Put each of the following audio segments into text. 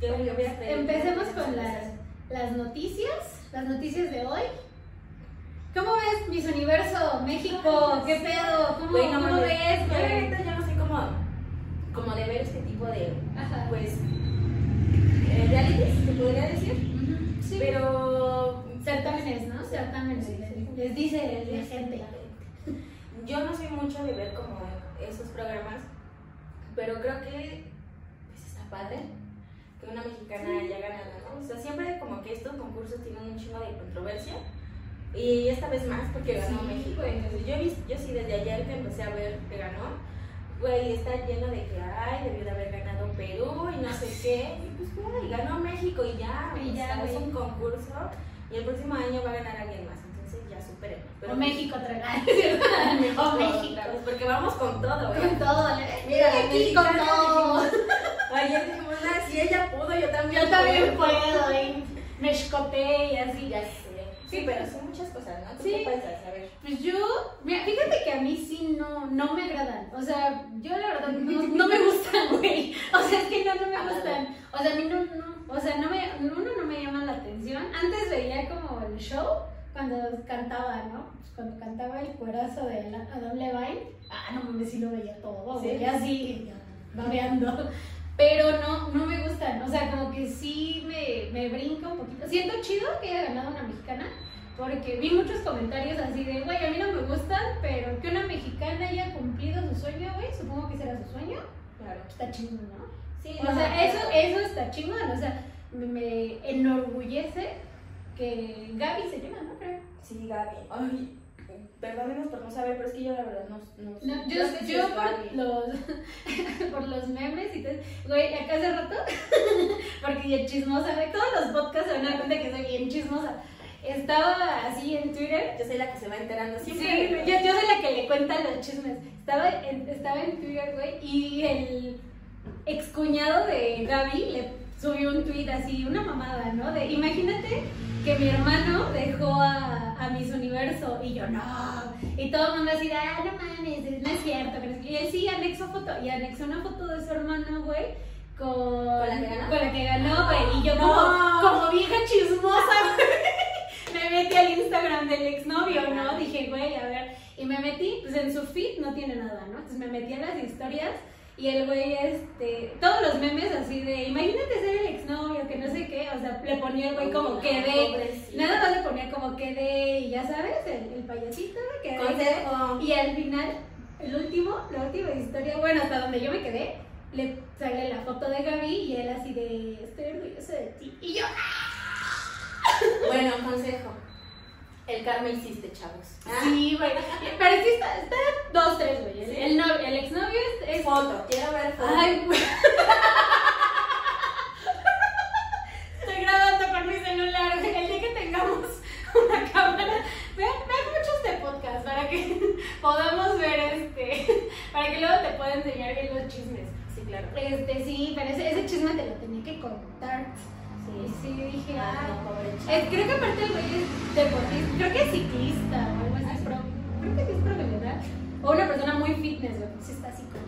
Hubiera Empecemos con las, las noticias, las noticias de hoy. ¿Cómo ves Miss Universo México? ¿Qué pedo? ¿Cómo, cómo ves, Yo neta ya no sé cómo, cómo de ver este tipo de, Ajá. pues, eh, realities, se podría decir. Sí. Pero Certámenes, ¿no? Certámenes. Les dice la gente. Yo no soy mucho de ver como esos programas, pero creo que pues, está padre que una mexicana haya ganado, ¿no? O sea, siempre como que estos concursos tienen un chingo de controversia y esta vez más porque ganó Sí, México. Entonces yo, yo sí desde ayer que empecé a ver que ganó, güey, está lleno de que, ay, debió de haber ganado Perú y no sé qué. Y pues, güey, ganó México y ya, Y ya, sea, es un concurso y el próximo año va a ganar alguien más. Entonces ya superen. O México traga. O México. vez, porque vamos con todo, güey. Con todo. Mira, aquí con todo. Ayer "Ah, si ella pudo, yo también Yo también puedo". Y me escoté y así. Ya sé. Sí, pero son muchas cosas, ¿no? ¿Tú Sí. qué piensas? A ver. Pues yo, mira, fíjate que a mí sí no, no me agradan. O sea, yo la verdad no, no me gustan, güey. O sea, es que no, no me gustan. O sea, a mí no, no, o sea, no me, uno no me llama la atención. Antes veía como el show cuando cantaba, ¿no? Pues cuando cantaba el cuerazo de Ala- Adam Levine. Ah, no mames, sí lo veía todo, Sí. güey. Así, ya, babeando. Pero no, no me gustan. O sea, como que sí me, me brinca un poquito. Siento chido que haya ganado una mexicana. Porque vi muchos comentarios así de, güey, a mí no me gustan, pero que una mexicana haya cumplido su sueño, güey, supongo que será su sueño, Claro. está chingón, ¿no? Sí, O no, sea, eso, eso está chingón, o sea, me, me enorgullece que Gaby se llama, ¿no? Creo. Sí, Gaby. Ay, perdónenos por no saber, pero es que yo la verdad no, no, No, yo, por los, por los memes y todo, güey, acá hace rato, porque yo chismosa, güey, todos los podcasts se van a dar cuenta que soy bien chismosa. Estaba así en Twitter Yo soy la que se va enterando Sí, siempre. yo, yo soy la que le cuenta los chismes. Estaba en, estaba en Twitter, güey, y el excuñado de Gaby le subió un tweet así, una mamada, ¿no? De, imagínate que mi hermano dejó a, a Miss Universo y yo no. Y todo el mundo así de, ah, no mames, no es cierto. pero es que-". Y él sí anexó foto, y anexó una foto de su hermano, güey. Con, la que ganó? con la que ganó, güey. Y yo No. como, como vieja chismosa, güey. Me metí al Instagram del exnovio, ¿no? Dije, güey, a ver. Y me metí, pues en su feed no tiene nada, ¿no? Entonces me metí a las historias y el güey, este, todos los memes así de, imagínate ser el exnovio, que no sé qué, o sea, le ponía el güey como quedé. Nada más le ponía como quedé, y ya sabes, el, el payasito, quedé. Consejo. Y al final, el último, la última historia, bueno, hasta donde yo me quedé, le sale la foto de Gaby y él así de, estoy orgulloso de ti. Y yo, Bueno, consejo. El karma hiciste, chavos. Ah, Sí, güey. Pero que está, está dos, tres, güey. El, el, novio- el exnovio es. es- Foto, quiero ver foto. Ay, güey. Estoy grabando con mi celular. güey. El día que tengamos una cámara. Vean, vean muchos de podcast para que podamos ver este. Para que luego te pueda enseñar bien los chismes. Sí, claro. Este, sí, pero ese, ese chisme te lo tenía que contar. Sí, sí, dije, Ah, ah. Es- creo que aparte el güey es deportista, creo que es ciclista o algo así, pro, creo que sí es pro, ¿verdad? O una persona muy fitness, güey, sí está así como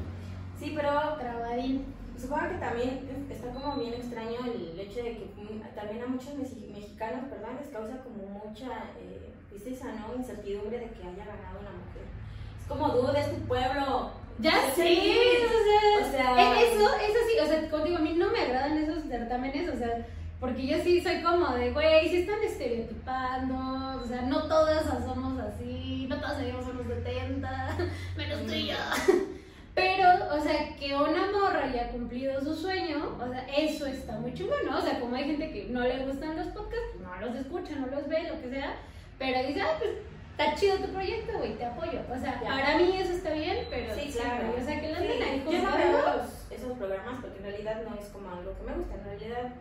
Sí, pero trabadín. supongo que también está como bien extraño el hecho de que también a muchos mexi- mexicanos, perdón, les causa como mucha eh, tristeza, ¿no? Incertidumbre de que haya ganado una mujer. Es como duda, es tu pueblo. Ya Sí, sé, o sea, o sea- e- eso, eso sí, o sea, contigo a mí no me agradan esos certámenes, o sea, porque yo sí soy como de, güey, si están estereotipando, o sea, no todas somos así, no todas medimos unos 70, menos tú y yo. Pero, o sea, que una morra haya cumplido su sueño, o sea, eso está muy chingón, ¿no? O sea, como hay gente que no le gustan los podcasts, no los escucha, no los ve, lo que sea, pero dice, ah, pues está chido tu proyecto, güey, te apoyo. O sea, Ya. para mí eso está bien, pero Sí, sí, claro. güey, o sea, que la Sí, ahí yo no juzgando. veo los- esos programas porque en realidad no es como algo que me gusta, en realidad,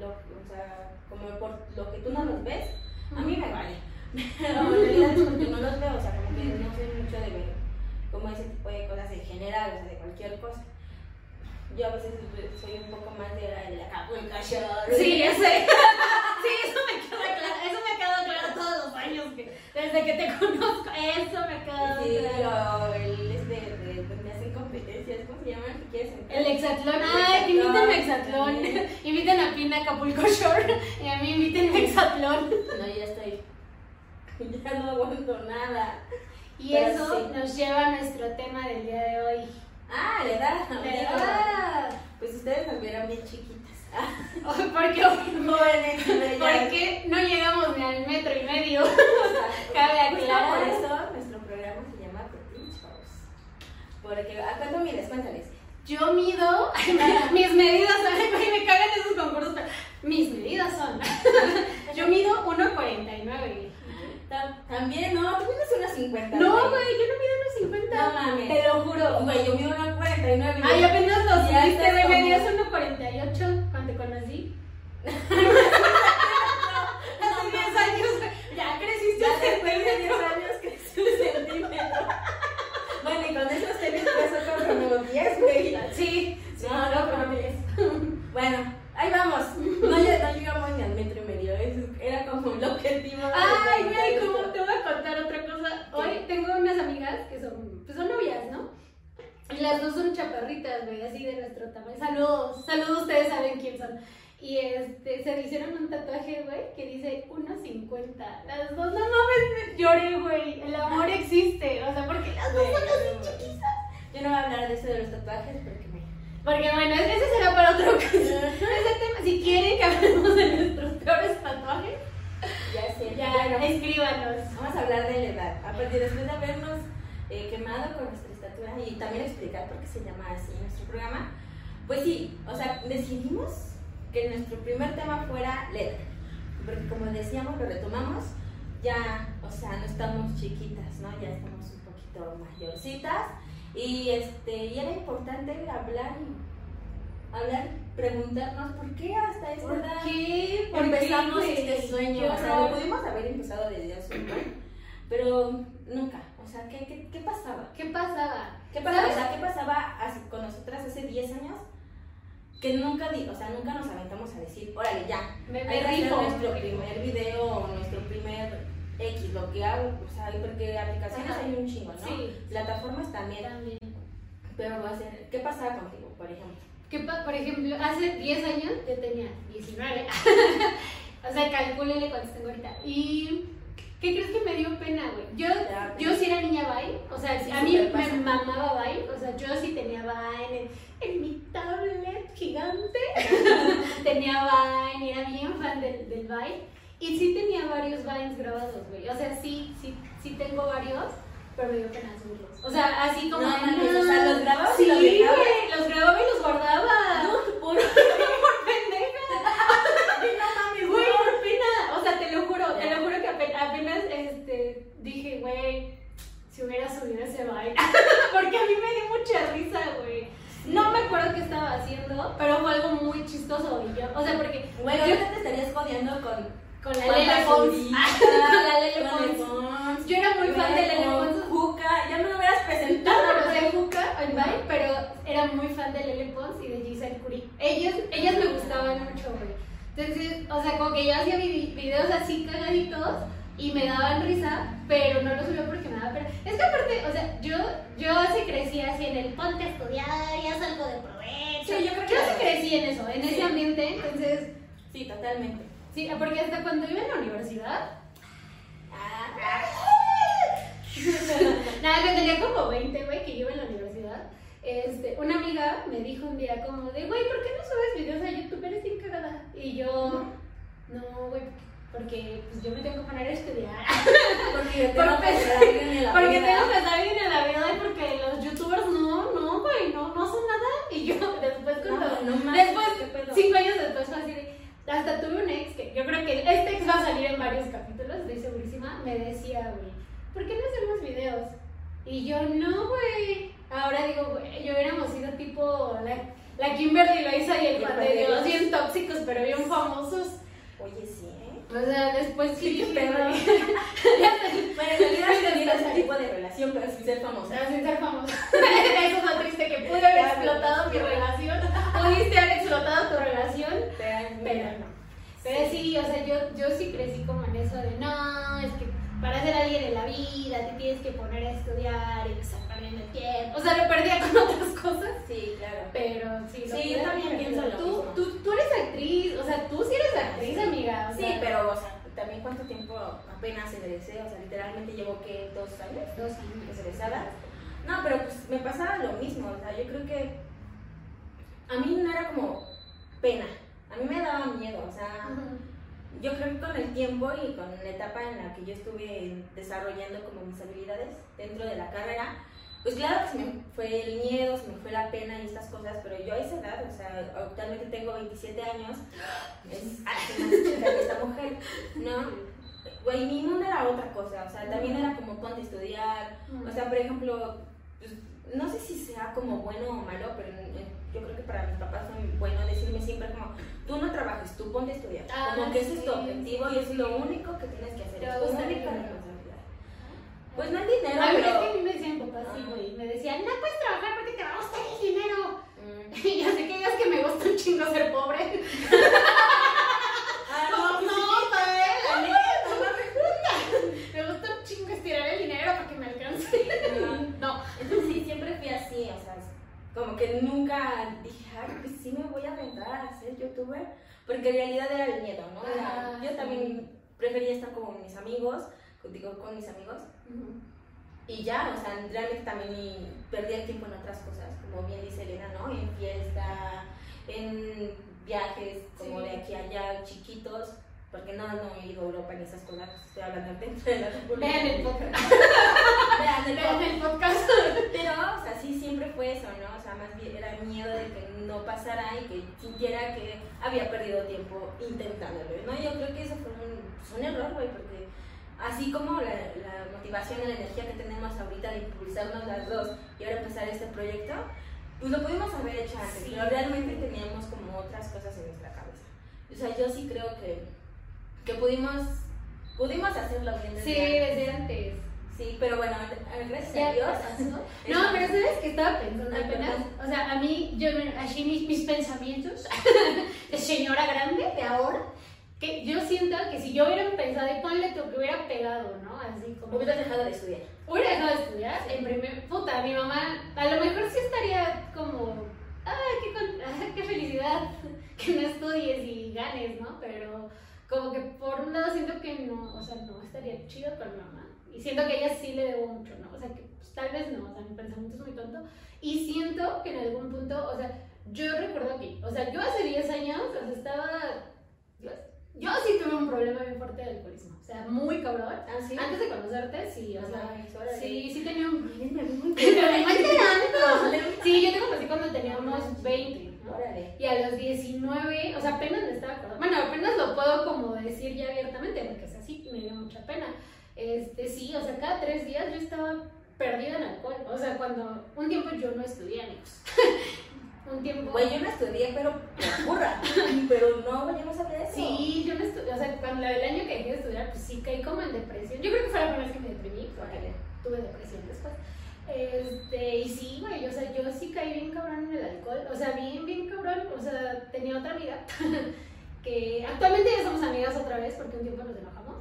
lo, o sea, como por lo que tú no los ves, a mí me vale. Pero en realidad es porque no los veo, o sea, como que no soy mucho de ver como ese tipo de cosas en general, o sea, de cualquier cosa. Yo a veces soy un poco más de la, de la Shore. Sí, ya sé. Sí, eso me queda claro. Eso me ha quedado claro todos los años. Que, desde que te conozco, eso me ha quedado Sí, claro. o el este quieres entrar? El hexatlón. Ay, inviten a hexatlón. Inviten a Pina Acapulco Shore. Y a mí inviten a hexatlón. No, ya estoy. Ya no aguanto nada. Y Pero eso sí. nos lleva a nuestro tema del día de hoy. Ah, le da. La edad. Pues ustedes nos vieron bien chiquitas. Ah, Porque, jóvenes, porque no llegamos ni al metro y medio. Cabe aclarar. por eso nuestro programa se llama Petit Shows. Porque, ¿a cuánto mides? Cuéntales. Yo mido, mis medidas, güey, me cagan esos concursos, pero mis medidas son. Yo mido 1.49. Ta- También, no, tú mides unos 50. No, güey, yo no mido 1.50. No mames. Te lo juro. Güey, yo mido unos 49. Ay, apenas estás güey, como- medías 1.48 cuando te conocí. Hace 10 años, güey. Ya creciste Ya un después de 10 centímetro. años crecí un centímetro. Bueno, y con esos tenis peso como 10, güey. Sí, No, no, pero Bueno, ahí vamos. No, lle- no llegamos ni al metro y medio. Era como el objetivo. Ay, güey, como te voy a contar otra cosa. Hoy tengo unas amigas que son, pues son novias, ¿no? Y las dos son chaparritas, güey, así de nuestro tamaño. Saludos, saludos, ustedes saben quién son. Y este, se hicieron un tatuaje, güey, que dice 1.50. Las dos, no mames, me lloré, güey. El amor existe. O sea, porque las dos son así chiquitas. Yo no voy a hablar de eso de los tatuajes porque me. Porque bueno, ese será para otra ocasión. Ese tema, si quieren que hablemos de nuestros peores tatuajes, Ya sé. ya, Bueno, escríbanos. Vamos a hablar de la edad. A partir después de habernos eh, quemado con nuestra estatura y también explicar por qué se llama así nuestro programa, pues sí, o sea, decidimos que nuestro primer tema fuera letra. Porque como decíamos, lo retomamos, ya, o sea, no estamos chiquitas, ¿no? Ya estamos un poquito mayorcitas. Y, este, y era importante hablar y hablar, preguntarnos por qué hasta esta ¿Por edad qué? ¿Por empezamos qué, este sueño. O sea, lo pudimos haber empezado desde hace un pero nunca. O sea, ¿qué, qué, qué pasaba? ¿Qué pasaba? ¿Qué pasaba? ¿Sabes? O sea, ¿qué pasaba con nosotras hace 10 años? Que nunca, di- o sea, nunca nos aventamos a decir, órale, ya, Me, me rifo. nuestro primer video nuestro primer X, lo que hago, o sea, porque aplicaciones Ajá. hay un chingo, ¿no? Sí. Plataformas también, También. pero va a ser, ¿qué pasaba contigo, por ejemplo? ¿Qué pa- por ejemplo, hace 10 años yo tenía 19. o sea, calcúlele cuántos tengo ahorita. ¿Y qué crees que me dio pena, güey? Yo, Ya, yo sí era niña Vine. O sea, Sí, a mí me pasa. mamaba Vine. O sea, yo sí tenía Vine en, en mi tablet gigante. tenía y era bien fan del, del Vine. Y sí tenía varios Vines grabados, güey. O sea, sí, sí, sí tengo varios. Pero me dio pena subirlos. O sea, así como. No de, mames, o sea, ¿los grababas Sí, y los güey, dejabas? los grababa y los guardaba. No, por por pendeja. no mames, Güey, por pena. O sea, te lo juro, te lo juro que ape- apenas este, dije, güey, si hubiera subido ese baile. Porque a mí me dio mucha risa, güey. No me acuerdo qué estaba haciendo, pero fue algo muy chistoso. Y yo, o sea, porque Güey, yo te estarías jodiendo con con la Lele Pons. Con la Lele Pons. Yo era muy fan de Lele Pons. Juca, ya me lo hubieras No presentado. güey. a Juca, pero era muy fan de Lele Pons y de Giselle Curie. Ellas, ellas me gustaban mucho, güey. Entonces, o sea, como que yo hacía vi- videos así cagaditos y me daban risa, pero no los subía porque me daba pena. Es que aparte, o sea, yo, yo sí crecí así en el ponte a estudiar y haz algo de provecho. Sí, yo creo que- Yo sí crecí en eso, en Sí. ese ambiente, entonces, Sí, totalmente. Sí, porque hasta cuando iba en la universidad, Ah, Nada, que tenía como 20, güey, que yo iba en la universidad. Este, una amiga me dijo un día como de, güey, ¿por qué no subes videos a YouTube? Eres bien cagada. Y yo, no, güey, porque pues yo me tengo que poner a estudiar. porque Por tengo que estar bien en la porque vida. tengo que estar bien en la vida y porque los youtubers no, no, güey, no, no hacen nada. Y yo después cuando, No, no mames, después, cinco años después fue así de, hasta tuve un ex que yo creo que este ex va a salir en varios capítulos, estoy segurísima, me decía, güey, ¿por qué no hacemos videos? Y yo, no, güey. Ahora digo, güey, yo hubiéramos sido tipo la, la Kimberly Loaiza y el Juan de Dios, bien tóxicos, pero bien famosos. Oye, sí. O sea, después sí, Sí, pero... pero-. Bueno, en realidad no ese tipo de relación, pero sin ser famosa. O sea, sin ser famosa. Eso es lo triste, que pude haber explotado mi relación. Pudiste haber explotado tu relación, Pero, pero no. Pero sí, o sea, yo, yo sí crecí como en eso de, no, es que para ser alguien en la vida te tienes que poner a estudiar y estar perdiendo el tiempo. O sea, lo perdía con otras cosas. Sí, claro. Pero sí, lo Sí, yo también pienso lo tú, mismo. tú, tú eres actriz, o sea, tú sí eres actriz, amiga. o Sí, sea, pero, o sea, también cuánto tiempo apenas egresé, o sea, literalmente llevo que dos años Dos años. egresada. No, pero pues me pasaba lo mismo, o sea, yo creo que a mí no era como pena, a mí me daba miedo, o sea. Yo creo que con el tiempo y con la etapa en la que yo estuve desarrollando como mis habilidades dentro de la carrera, pues claro que se me fue el miedo, se me fue la pena y estas cosas, pero yo a esa edad, o sea, actualmente tengo 27 años, es que esta mujer, ¿no? Güey, mi mundo era otra cosa, o sea, también era como ponte estudiar, o sea, por ejemplo, pues, no sé si sea como bueno o malo, pero eh, yo creo que para mis papás fue bueno decirme siempre como, tú no trabajes, tú ponte a estudiar, Ah, como que ese es tu sí, objetivo y es sí. lo único que tienes que hacer, es tu única responsabilidad. Pues no el dinero, A mí, es que a pero... mí me decían mi papá así, Ah. güey. Me decían, no puedes trabajar porque te va a gustar el dinero. Mm. Y ya sé que digas que me gusta un chingo ser pobre. Ah, No, no, sí, pero la neta, no me Me gusta un chingo estirar el dinero para que me alcance. No. Entonces sí, siempre fui así, o sea, como que nunca dije, ay, pues sí me voy a aventar a ser youtuber, porque en realidad era el miedo, ¿no? Era- Ah, yo sí. también prefería estar con mis amigos, contigo con mis amigos, y ya, o sea, realmente también perdía el tiempo en otras cosas, como bien dice Elena, ¿no? En fiesta, en viajes como Sí. de aquí a allá, chiquitos, porque no, no he ido a Europa ni esas cosas, estoy hablando dentro de la República. Vean el podcast. Vean el Vean podcast. el podcast. Pero, o sea, sí, siempre fue eso, ¿no? O sea, más bien era miedo de que no pasara y que sintiera que había perdido tiempo intentándolo, ¿no? Yo creo que eso fue un, pues, un error, güey, porque así como la, la motivación y la energía que tenemos ahorita de impulsarnos las dos y ahora empezar este proyecto, pues lo pudimos haber hecho antes, Sí. pero realmente teníamos como otras cosas en nuestra cabeza. O sea, yo sí creo que, que pudimos, pudimos hacerlo bien desde Sí, antes. desde antes. Sí, pero bueno, gracias a Dios. No, pero ¿sabes qué estaba pensando apenas? O sea, a mí, yo, así mis, mis pensamientos de señora grande de ahora, que yo siento que si yo hubiera pensado, y ponle tú que hubiera pegado, ¿no? Así como... Hubieras dejado de estudiar. Hubiera dejado de estudiar, en primer... Puta, mi mamá, a lo mejor sí estaría como... ¡Ay, qué, con- qué felicidad que no estudies y ganes, ¿no? Pero como que por un lado siento que no, o sea, no estaría chido con mi mamá. Y siento que a ella sí le debo mucho, ¿no? O sea, que pues, tal vez no, o sea, mi pensamiento es muy tonto. Y siento que en algún punto, o sea, yo recuerdo que, o sea, yo hace 10 años, o sea, estaba... Yo, yo sí tuve un problema bien fuerte de alcoholismo, o sea, muy cabrón. ¿Ah, sí? Antes de conocerte, sí, o sea, Ay, sí, sí tenía un... Ay, me muy. Sí, yo te conocí cuando teníamos 20, ¿no? Órale. Y a los 19, o sea, apenas me estaba acordando. Bueno, apenas lo puedo como decir ya abiertamente, porque es así, me dio mucha pena. Este, sí, o sea, cada tres días yo estaba perdida en alcohol. O sea, cuando un tiempo yo no estudié, amigos. un tiempo. Güey, yo no estudié, pero me ocurra. Pero no, güey, yo no sabía eso. Sí, yo no estudié, o sea, cuando el año que dejé de estudiar, pues sí caí como en depresión. Yo creo que fue la primera vez que me deprimí, porque tuve depresión después. Este, y sí, güey, o sea, yo sí caí bien cabrón en el alcohol, o sea, bien, bien cabrón, o sea, tenía otra amiga que actualmente ya somos amigas otra vez porque un tiempo nos enojamos.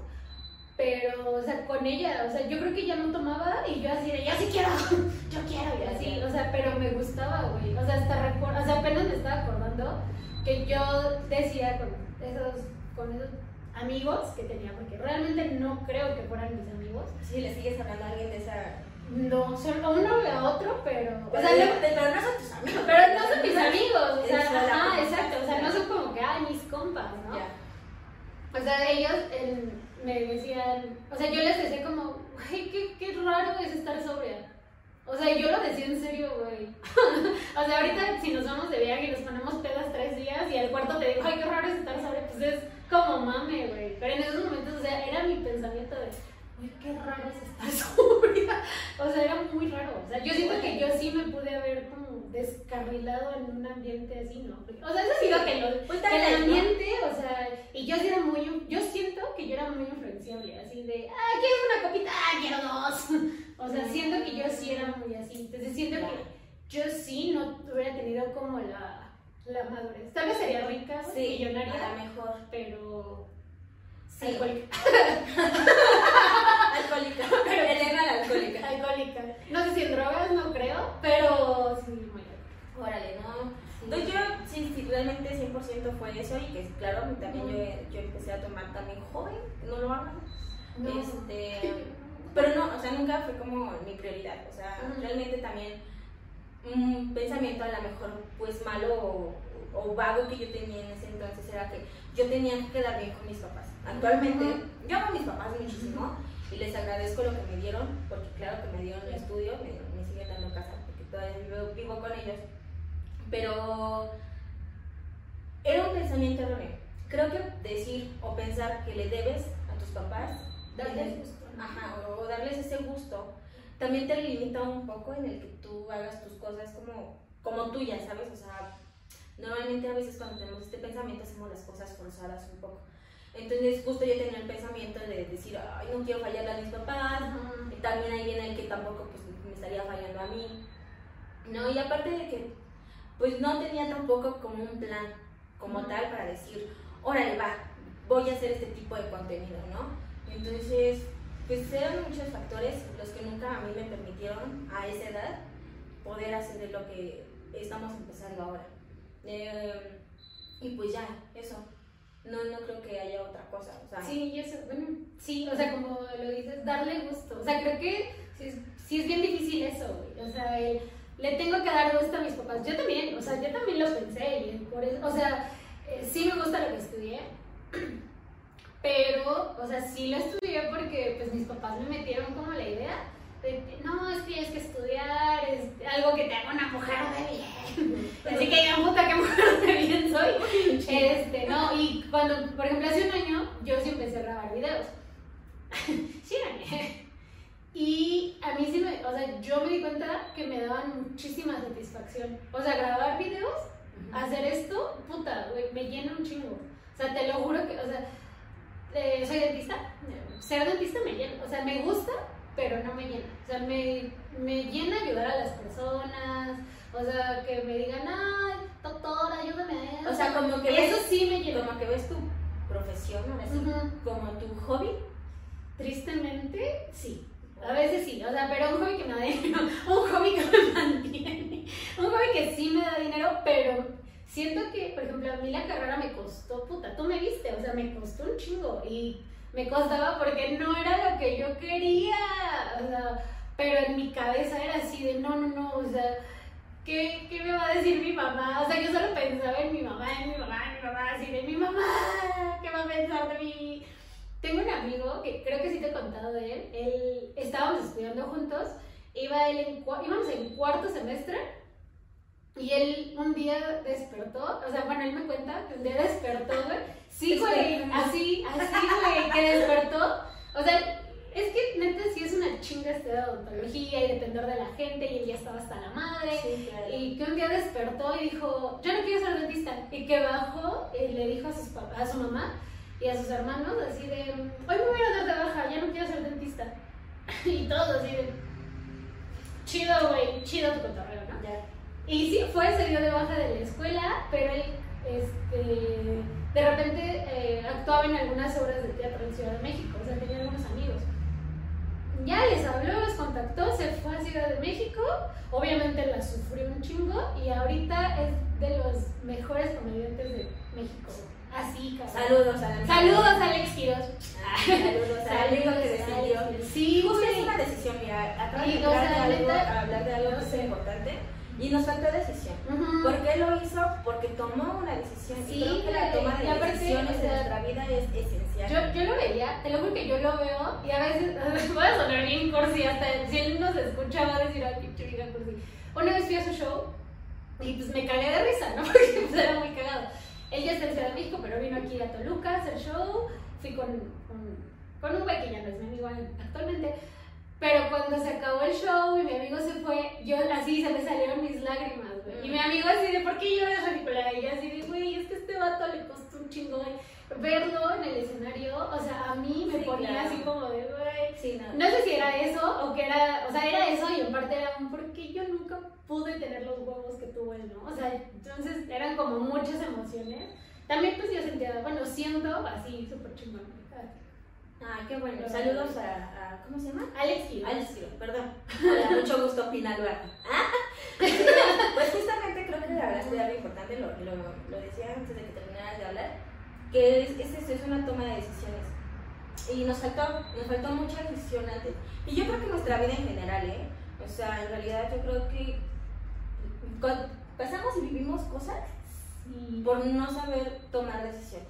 Pero, o sea, con ella, o sea, yo creo que ella no tomaba y yo así de, ya sí quiero, yo quiero, y así, o sea, pero me gustaba, güey. O sea, hasta recuerdo, o sea, apenas me estaba acordando que yo decía con esos, con esos amigos que tenía, porque realmente no creo que fueran mis amigos. Si le sigues hablando a alguien de esa. No, son a uno o a otro, pero. O sea, no- pero no son tus amigos. pero no son mis amigos, o sea, ajá, exacto, o sea, no son como que, ay, mis compas, ¿no? Ya. O sea, ellos me decían, o sea, yo les decía como, ay, qué, qué raro es estar sobria. O sea, yo lo decía en serio, güey. o sea, ahorita si nos vamos de viaje y nos ponemos pedas tres días y al cuarto te digo, ay, qué raro es estar sobria, pues es como mame, güey. Pero en esos momentos, o sea, era mi pensamiento de, güey, qué raro es estar sobria. O sea, era muy raro. O sea, yo siento que yo sí me pude haber como descarrilado en un ambiente así, ¿no? O sea, eso ha sido que lo, Pues el ambiente, o sea, y yo sí era muy, yo siento que yo era muy influenciable, así de, ah, ¿quieres una copita? Ah, quiero dos. O sea, siento que yo sí era muy así. Entonces siento que yo sí no hubiera tenido como la, la madurez. Tal vez sería rica, Sí, a millonaria, lo mejor. pero Sí. alcohólica. Alcohólica. Elena la alcohólica. alcohólica. No sé si en drogas, no creo, pero sí, muy alcohólica. Órale, no. Entonces yo sí, sí, realmente 100% fue eso y que claro, también yo, yo empecé a tomar también joven, no lo hagan. No. Este, pero no, o sea, nunca fue como mi prioridad. O sea, realmente también un pensamiento a lo mejor pues malo o, o vago que yo tenía en ese entonces era que yo tenía que quedar bien con mis papás. Actualmente, yo amo a mis papás muchísimo y les agradezco lo que me dieron, porque claro que me dieron el estudio, me, me siguen dando casa, porque todavía vivo, vivo con ellos. Pero era un pensamiento erróneo. Creo que decir o pensar que le debes a tus papás Darles gusto. Ajá, o darles ese gusto, también te limita un poco en el que tú hagas tus cosas como, como tuyas, ¿sabes? O sea, normalmente a veces cuando tenemos este pensamiento hacemos las cosas forzadas un poco. Entonces justo yo tenía el pensamiento de decir, ay, no quiero fallarle a mis papás, y también ahí viene el que tampoco pues, me estaría fallando a mí, ¿no? Y aparte de que, pues no tenía tampoco como un plan como Ujú. tal para decir, órale, va, voy a hacer este tipo de contenido, ¿no? Entonces, pues eran muchos factores los que nunca a mí me permitieron a esa edad poder hacer lo que estamos empezando ahora. Eh, y pues ya, eso. No, no creo que haya otra cosa. Sí, yo sé, bueno, sí, o sea, como lo dices, darle gusto. O sea, creo que sí, es- es bien difícil eso, güey. O sea, el- le tengo que dar gusto a mis papás. Yo también, o sea, yo también lo pensé. Y por o sea, eh, sí me gusta lo que estudié. Pero, o sea, sí lo estudié porque pues mis papás me metieron como la idea no, es que tienes que estudiar, es algo que te haga una mujer de bien. Así que yo, puta, qué mujer de bien soy. Este, no, y cuando, por ejemplo, hace un año yo sí empecé a grabar videos. Síganme. Y a mí sí me, o sea, yo me di cuenta que me daban muchísima satisfacción. O sea, grabar videos, hacer esto, puta, güey, me llena un chingo. O sea, te lo juro que, o sea, eh, soy dentista. Ser dentista me llena, o sea, me gusta, pero no me llena. O sea, me, me llena ayudar a las personas. O sea, que me digan, ay, doctora, ayúdame a eso. O sea, como que Eso ves- sí me llena. como que ves tu profesión, ahora sí, Ujú. como tu hobby. Tristemente, sí. A veces sí, o sea, pero un hobby que me da dinero, un hobby que me mantiene, un hobby que sí me da dinero, pero siento que, por ejemplo, a mí la carrera me costó, puta, tú me viste, o sea, me costó un chingo y me costaba porque no era lo que yo quería, o sea, pero en mi cabeza era así de no, no, no, o sea, ¿qué, qué me va a decir mi mamá? O sea, yo solo pensaba en mi mamá, en mi mamá, en mi mamá, así de mi mamá, ¿qué va a pensar de mí? Tengo un amigo que creo que sí te he contado de él. Él estábamos estudiando juntos. Iba él en, íbamos en cuarto semestre. Y él un día despertó. O sea, bueno, él me cuenta que un día despertó, güey. Sí, güey. Así, así, güey. Que despertó. O sea, es que neta sí es una chinga estudiar odontología y depender de la gente. Y él ya estaba hasta la madre. Sí, claro. Y que un día despertó y dijo, yo no quiero ser dentista. Y que bajó y le dijo a, sus papás, a su mamá y a sus hermanos así de, hoy me voy a dar de baja, ya no quiero ser dentista. Y todos así de, chido, güey, chido tu cotorreo, ¿no? Ya. Y sí, fue, se dio de baja de la escuela, pero él, este, de repente actuaba en algunas obras de teatro en Ciudad de México, o sea, tenía algunos amigos. Ya les habló, los contactó, se fue a Ciudad de México, obviamente la sufrió un chingo y ahorita es de los mejores comediantes de México. Así, cabrón. Saludos a la Saludos a Alex Quiroz. Saludos a Alex que Saludos, decidió. Sí, es una decisión, mira, acaba de hablar, de algo, neta, hablar de algo no sé. importante y nos faltó decisión. Ujú. ¿Por qué lo hizo? Porque tomó una decisión. Sí, y creo que la toma de decisiones en nuestra vida es esencial. Yo, yo lo veía, te lo juro que yo lo veo y a veces voy a sonar bien cursi, hasta si él nos escucha va a decir, ay, pinche vieja cursi. Una vez fui a su show y pues me cagué de risa, ¿no? Porque pues era muy cagado. Él ya está en Ciudad de México, pero vino aquí a Toluca a hacer show. Fui con, con, con un güey que ya no es mi amigo actualmente. Pero cuando se acabó el show y mi amigo se fue, yo así se me salieron mis lágrimas, güey. Y mi amigo así de, ¿por qué lloras, ridícula? Y yo así de, güey, es que este vato le costó un chingo verlo en el escenario. O sea, a mí me Sí, ponía claro. así como de, güey. Sí, no. No sé si era eso o que era, o sea, era eso y en parte era un porque yo nunca pude tener los huevos que tuvo él, ¿no? O sea, entonces eran como muchas emociones. También pues yo sentía, bueno, siento así súper chingón. Ah, qué bueno. Saludos a, a- ¿cómo se llama? Alex Quiroz. Alex Quiroz, perdón. Hola, mucho gusto, Pina Duarte. Ah, sí, Pues justamente creo que hablaste de algo importante, lo, lo, lo decía antes de que terminaras de hablar, que es, es es una toma de decisiones. Y nos faltó, nos faltó mucha decisión antes. Y yo creo que nuestra vida en general, ¿eh? O sea, en realidad yo creo que pasamos y vivimos cosas Sí. por no saber tomar decisiones.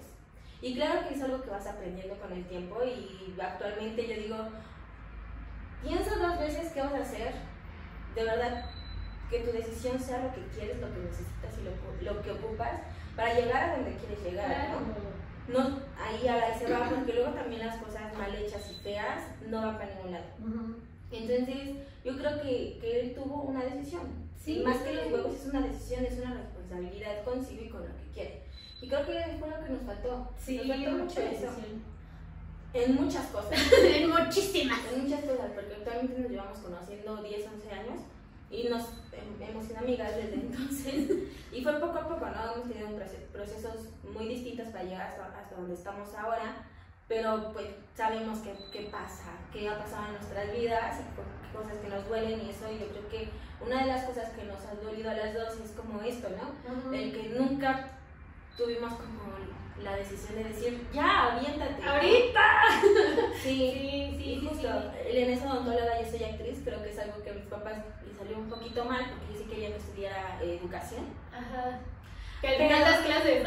Y claro que es algo que vas aprendiendo con el tiempo y actualmente yo digo, piensa dos veces qué vas a hacer, de verdad, que tu decisión sea lo que quieres, lo que necesitas y lo, lo que ocupas para llegar a donde quieres llegar, Claro. ¿no? No ahí a la se va, porque luego también las cosas mal hechas y feas no van para ningún lado. Ujú. Entonces, yo creo que, que él tuvo una decisión. Sí. Más que los huevos, es una decisión, es una responsabilidad consigo y con lo que quiere. Y creo que fue lo que nos faltó. Sí, nos faltó mucho eso. En muchas cosas. En muchísimas. en muchas cosas, porque actualmente nos llevamos conociendo 10, 11 años y nos hem- hemos sido amigas desde entonces. Y fue poco a poco, ¿no? Hemos tenido procesos muy distintos para llegar hasta, hasta donde estamos ahora. Pero pues sabemos qué, qué pasa, qué ha pasado en nuestras vidas, y co- cosas que nos duelen y eso. Y yo creo que una de las cosas que nos ha dolido a las dos es como esto, ¿no? Ujú. El que nunca tuvimos como la decisión de decir, ya, aviéntate. ¡Ahorita! Sí, Sí, sí, y justo, sí. en esa odontóloga yo soy actriz, creo que es algo que a mis papás les salió un poquito mal, porque yo sí quería que estudiara eh, educación. Ajá. Que al final das clases.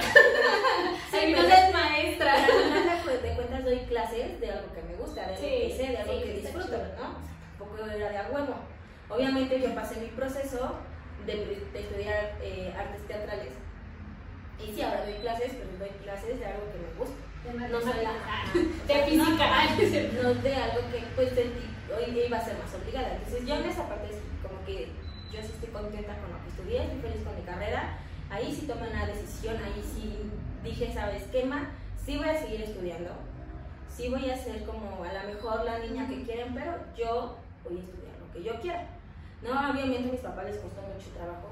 Sí, al final es maestra. Al final de, cuentas doy clases de algo que me gusta, de algo Sí, que sé, de algo que disfruto, chido. ¿no? Tampoco era de a huevo. Obviamente yo pasé mi proceso de, de estudiar eh, artes teatrales. Y sí, ahora doy clases, pero doy clases de algo que me gusta. No soy la... De física. no de algo que pues sentí hoy iba a ser más obligada. Entonces yo en esa parte es como que yo sí estoy contenta con lo que estudié, estoy feliz con mi carrera. Ahí sí tomé una decisión, ahí sí dije, ¿sabes qué, ma? Sí voy a seguir estudiando, sí voy a ser como a lo mejor la niña que quieren, pero yo voy a estudiar lo que yo quiera. No, obviamente a mis papás les costó mucho trabajo,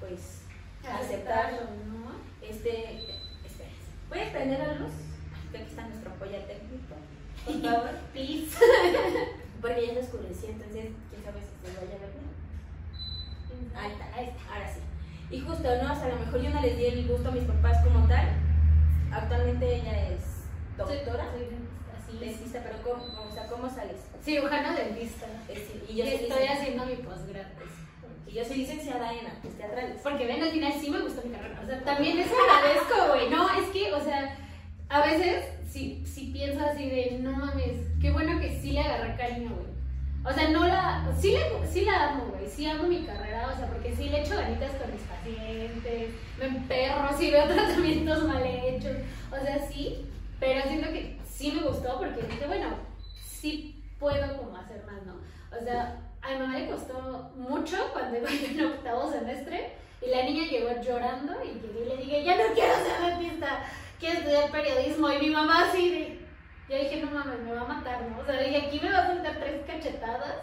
pues aceptar ¿no? Este, este, ¿puedes prender la luz? Que aquí está nuestro apoyo técnico, por favor. Please. Porque ya se oscureció, entonces quién sabe si se vaya a ver bien. Ahí está, ahí está, ahora sí. Y justo, ¿no? O sea, a lo mejor yo no les di el gusto a mis papás como tal. Actualmente ella es doctora, Soy dentista, así dentista, pero ¿cómo, o sea, ¿cómo sales? Cirujana dentista. Y Y yo soy, estoy haciendo mi posgrado. Y yo soy licenciada en artes teatrales. Porque ven, al final sí me gustó mi carrera. O sea, también eso agradezco, güey. No, es que, o sea, a veces si, si pienso así de, no mames, qué bueno que sí le agarré cariño, güey. O sea, no la, sí, le, sí la amo, güey. Sí amo mi carrera, o sea, porque sí le echo ganitas con mis pacientes, me emperro, sí veo tratamientos mal hechos. O sea, sí, pero siento que sí me gustó porque dije, bueno, sí puedo como hacer más, ¿no? O sea, a mi mamá le costó mucho cuando iba en octavo semestre y la niña llegó llorando y llegué le dije, ya no quiero ser dentista, quiero estudiar periodismo. Y mi mamá así de, yo dije, no mames, me va a matar, ¿no? O sea, dije, aquí me va a soltar tres cachetadas.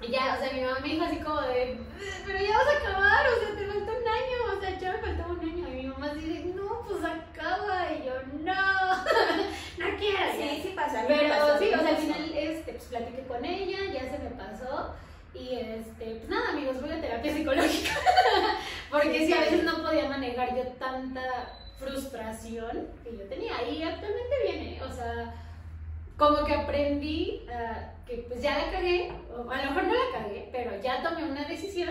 Y ya, o sea, mi mamá me dijo así como de, pero ya vas a acabar, o sea, te falta un año, o sea, ya me faltaba un año. Y mi mamá así de, no, pues acaba. Y yo, no. no quiero. Sí, sí pasa. Pero pasó, sí, al final este, pues, platiqué con ella, ya se me pasó. Y este, pues nada, amigos, voy a terapia psicológica. Porque sí, a veces no podía manejar yo tanta frustración que yo tenía. Y actualmente viene, o sea, como que aprendí ah, que pues ya la cagué, o a lo mejor no la cagué, pero ya tomé una decisión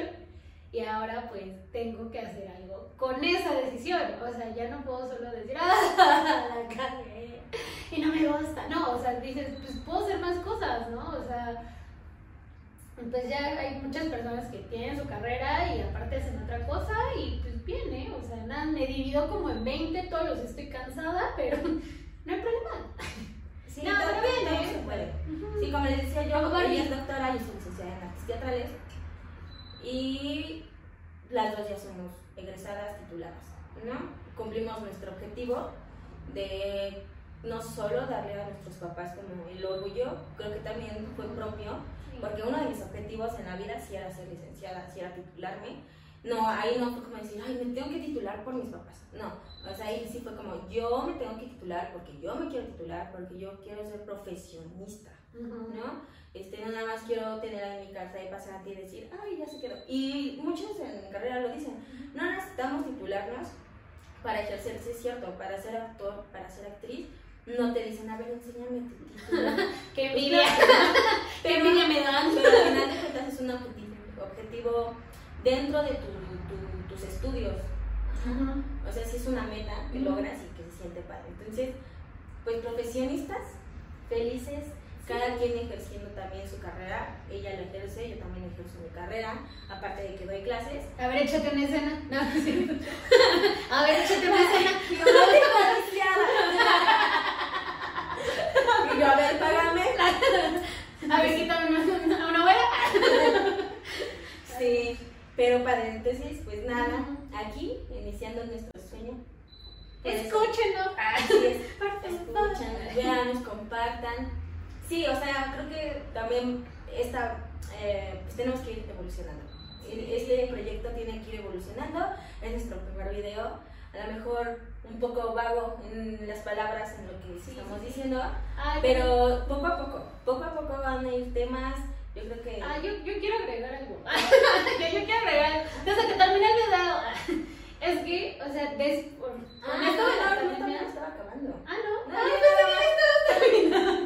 y ahora pues tengo que hacer algo con esa decisión. O sea, ya no puedo solo decir, ah, dices, pues puedo hacer más cosas, ¿no? O sea, pues ya hay muchas personas que tienen su carrera y aparte hacen otra cosa y pues viene, o sea, nada, me divido como en 20, todos los estoy cansada, pero no hay problema. Sí, No, pero todo viene. se puede. Ujú. Sí, como les decía yo, ella es doctora, yo soy licenciada en artes teatrales y las dos ya somos egresadas tituladas, ¿no? Cumplimos nuestro objetivo de no solo darle a nuestros papás como el orgullo, creo que también fue propio, porque uno de mis objetivos en la vida sí era ser licenciada, sí era titularme. No, ahí no fue como decir, ay, me tengo que titular por mis papás. No, o sea, ahí sí fue como, yo me tengo que titular porque yo me quiero titular, porque yo quiero ser profesionista. Ujú. ¿no? Este, no nada más quiero tener ahí mi carta de pasante y decir, ay, ya se quedó. Y muchos en carrera lo dicen, no necesitamos titularnos para ejercer, sí es cierto, para ser actor, para ser actriz, no te dicen, a ver, enséñame tu título. Qué envidia, qué envidia me dan. pero al final de cuentas es un objetivo, objetivo dentro de tu- tu- tus estudios. Ujú. O sea, sí es una meta que logras y que se siente padre. Entonces, pues profesionistas, felices, cada quien ejerciendo también su carrera. Ella la ejerce, yo también ejerzo mi carrera, aparte de que doy clases. A ver, échate una escena. No, cierto. A ver, échate una escena. Y yo, a ver, págame. A ver, quítame una, una, una buena. Sí, pero paréntesis, pues nada, aquí, iniciando nuestro sueño. Escúchenos. Así es. Vean, compartan. Sí, o sea, creo que también esta, eh, pues tenemos que ir evolucionando. Este proyecto tiene que ir evolucionando. Es nuestro primer video. A lo mejor un poco vago en las palabras, en lo que estamos diciendo, Ay, pero poco a poco, poco a poco van a ir temas. Yo creo que. Ah, yo, yo quiero agregar algo. yo, yo quiero agregar algo. Desde que terminé el video. Es que, o sea, des, con Ah, esto de la no, no, todavía no estaba acabando. Ah, no. No, Ay, ya pensé nada que ya estabas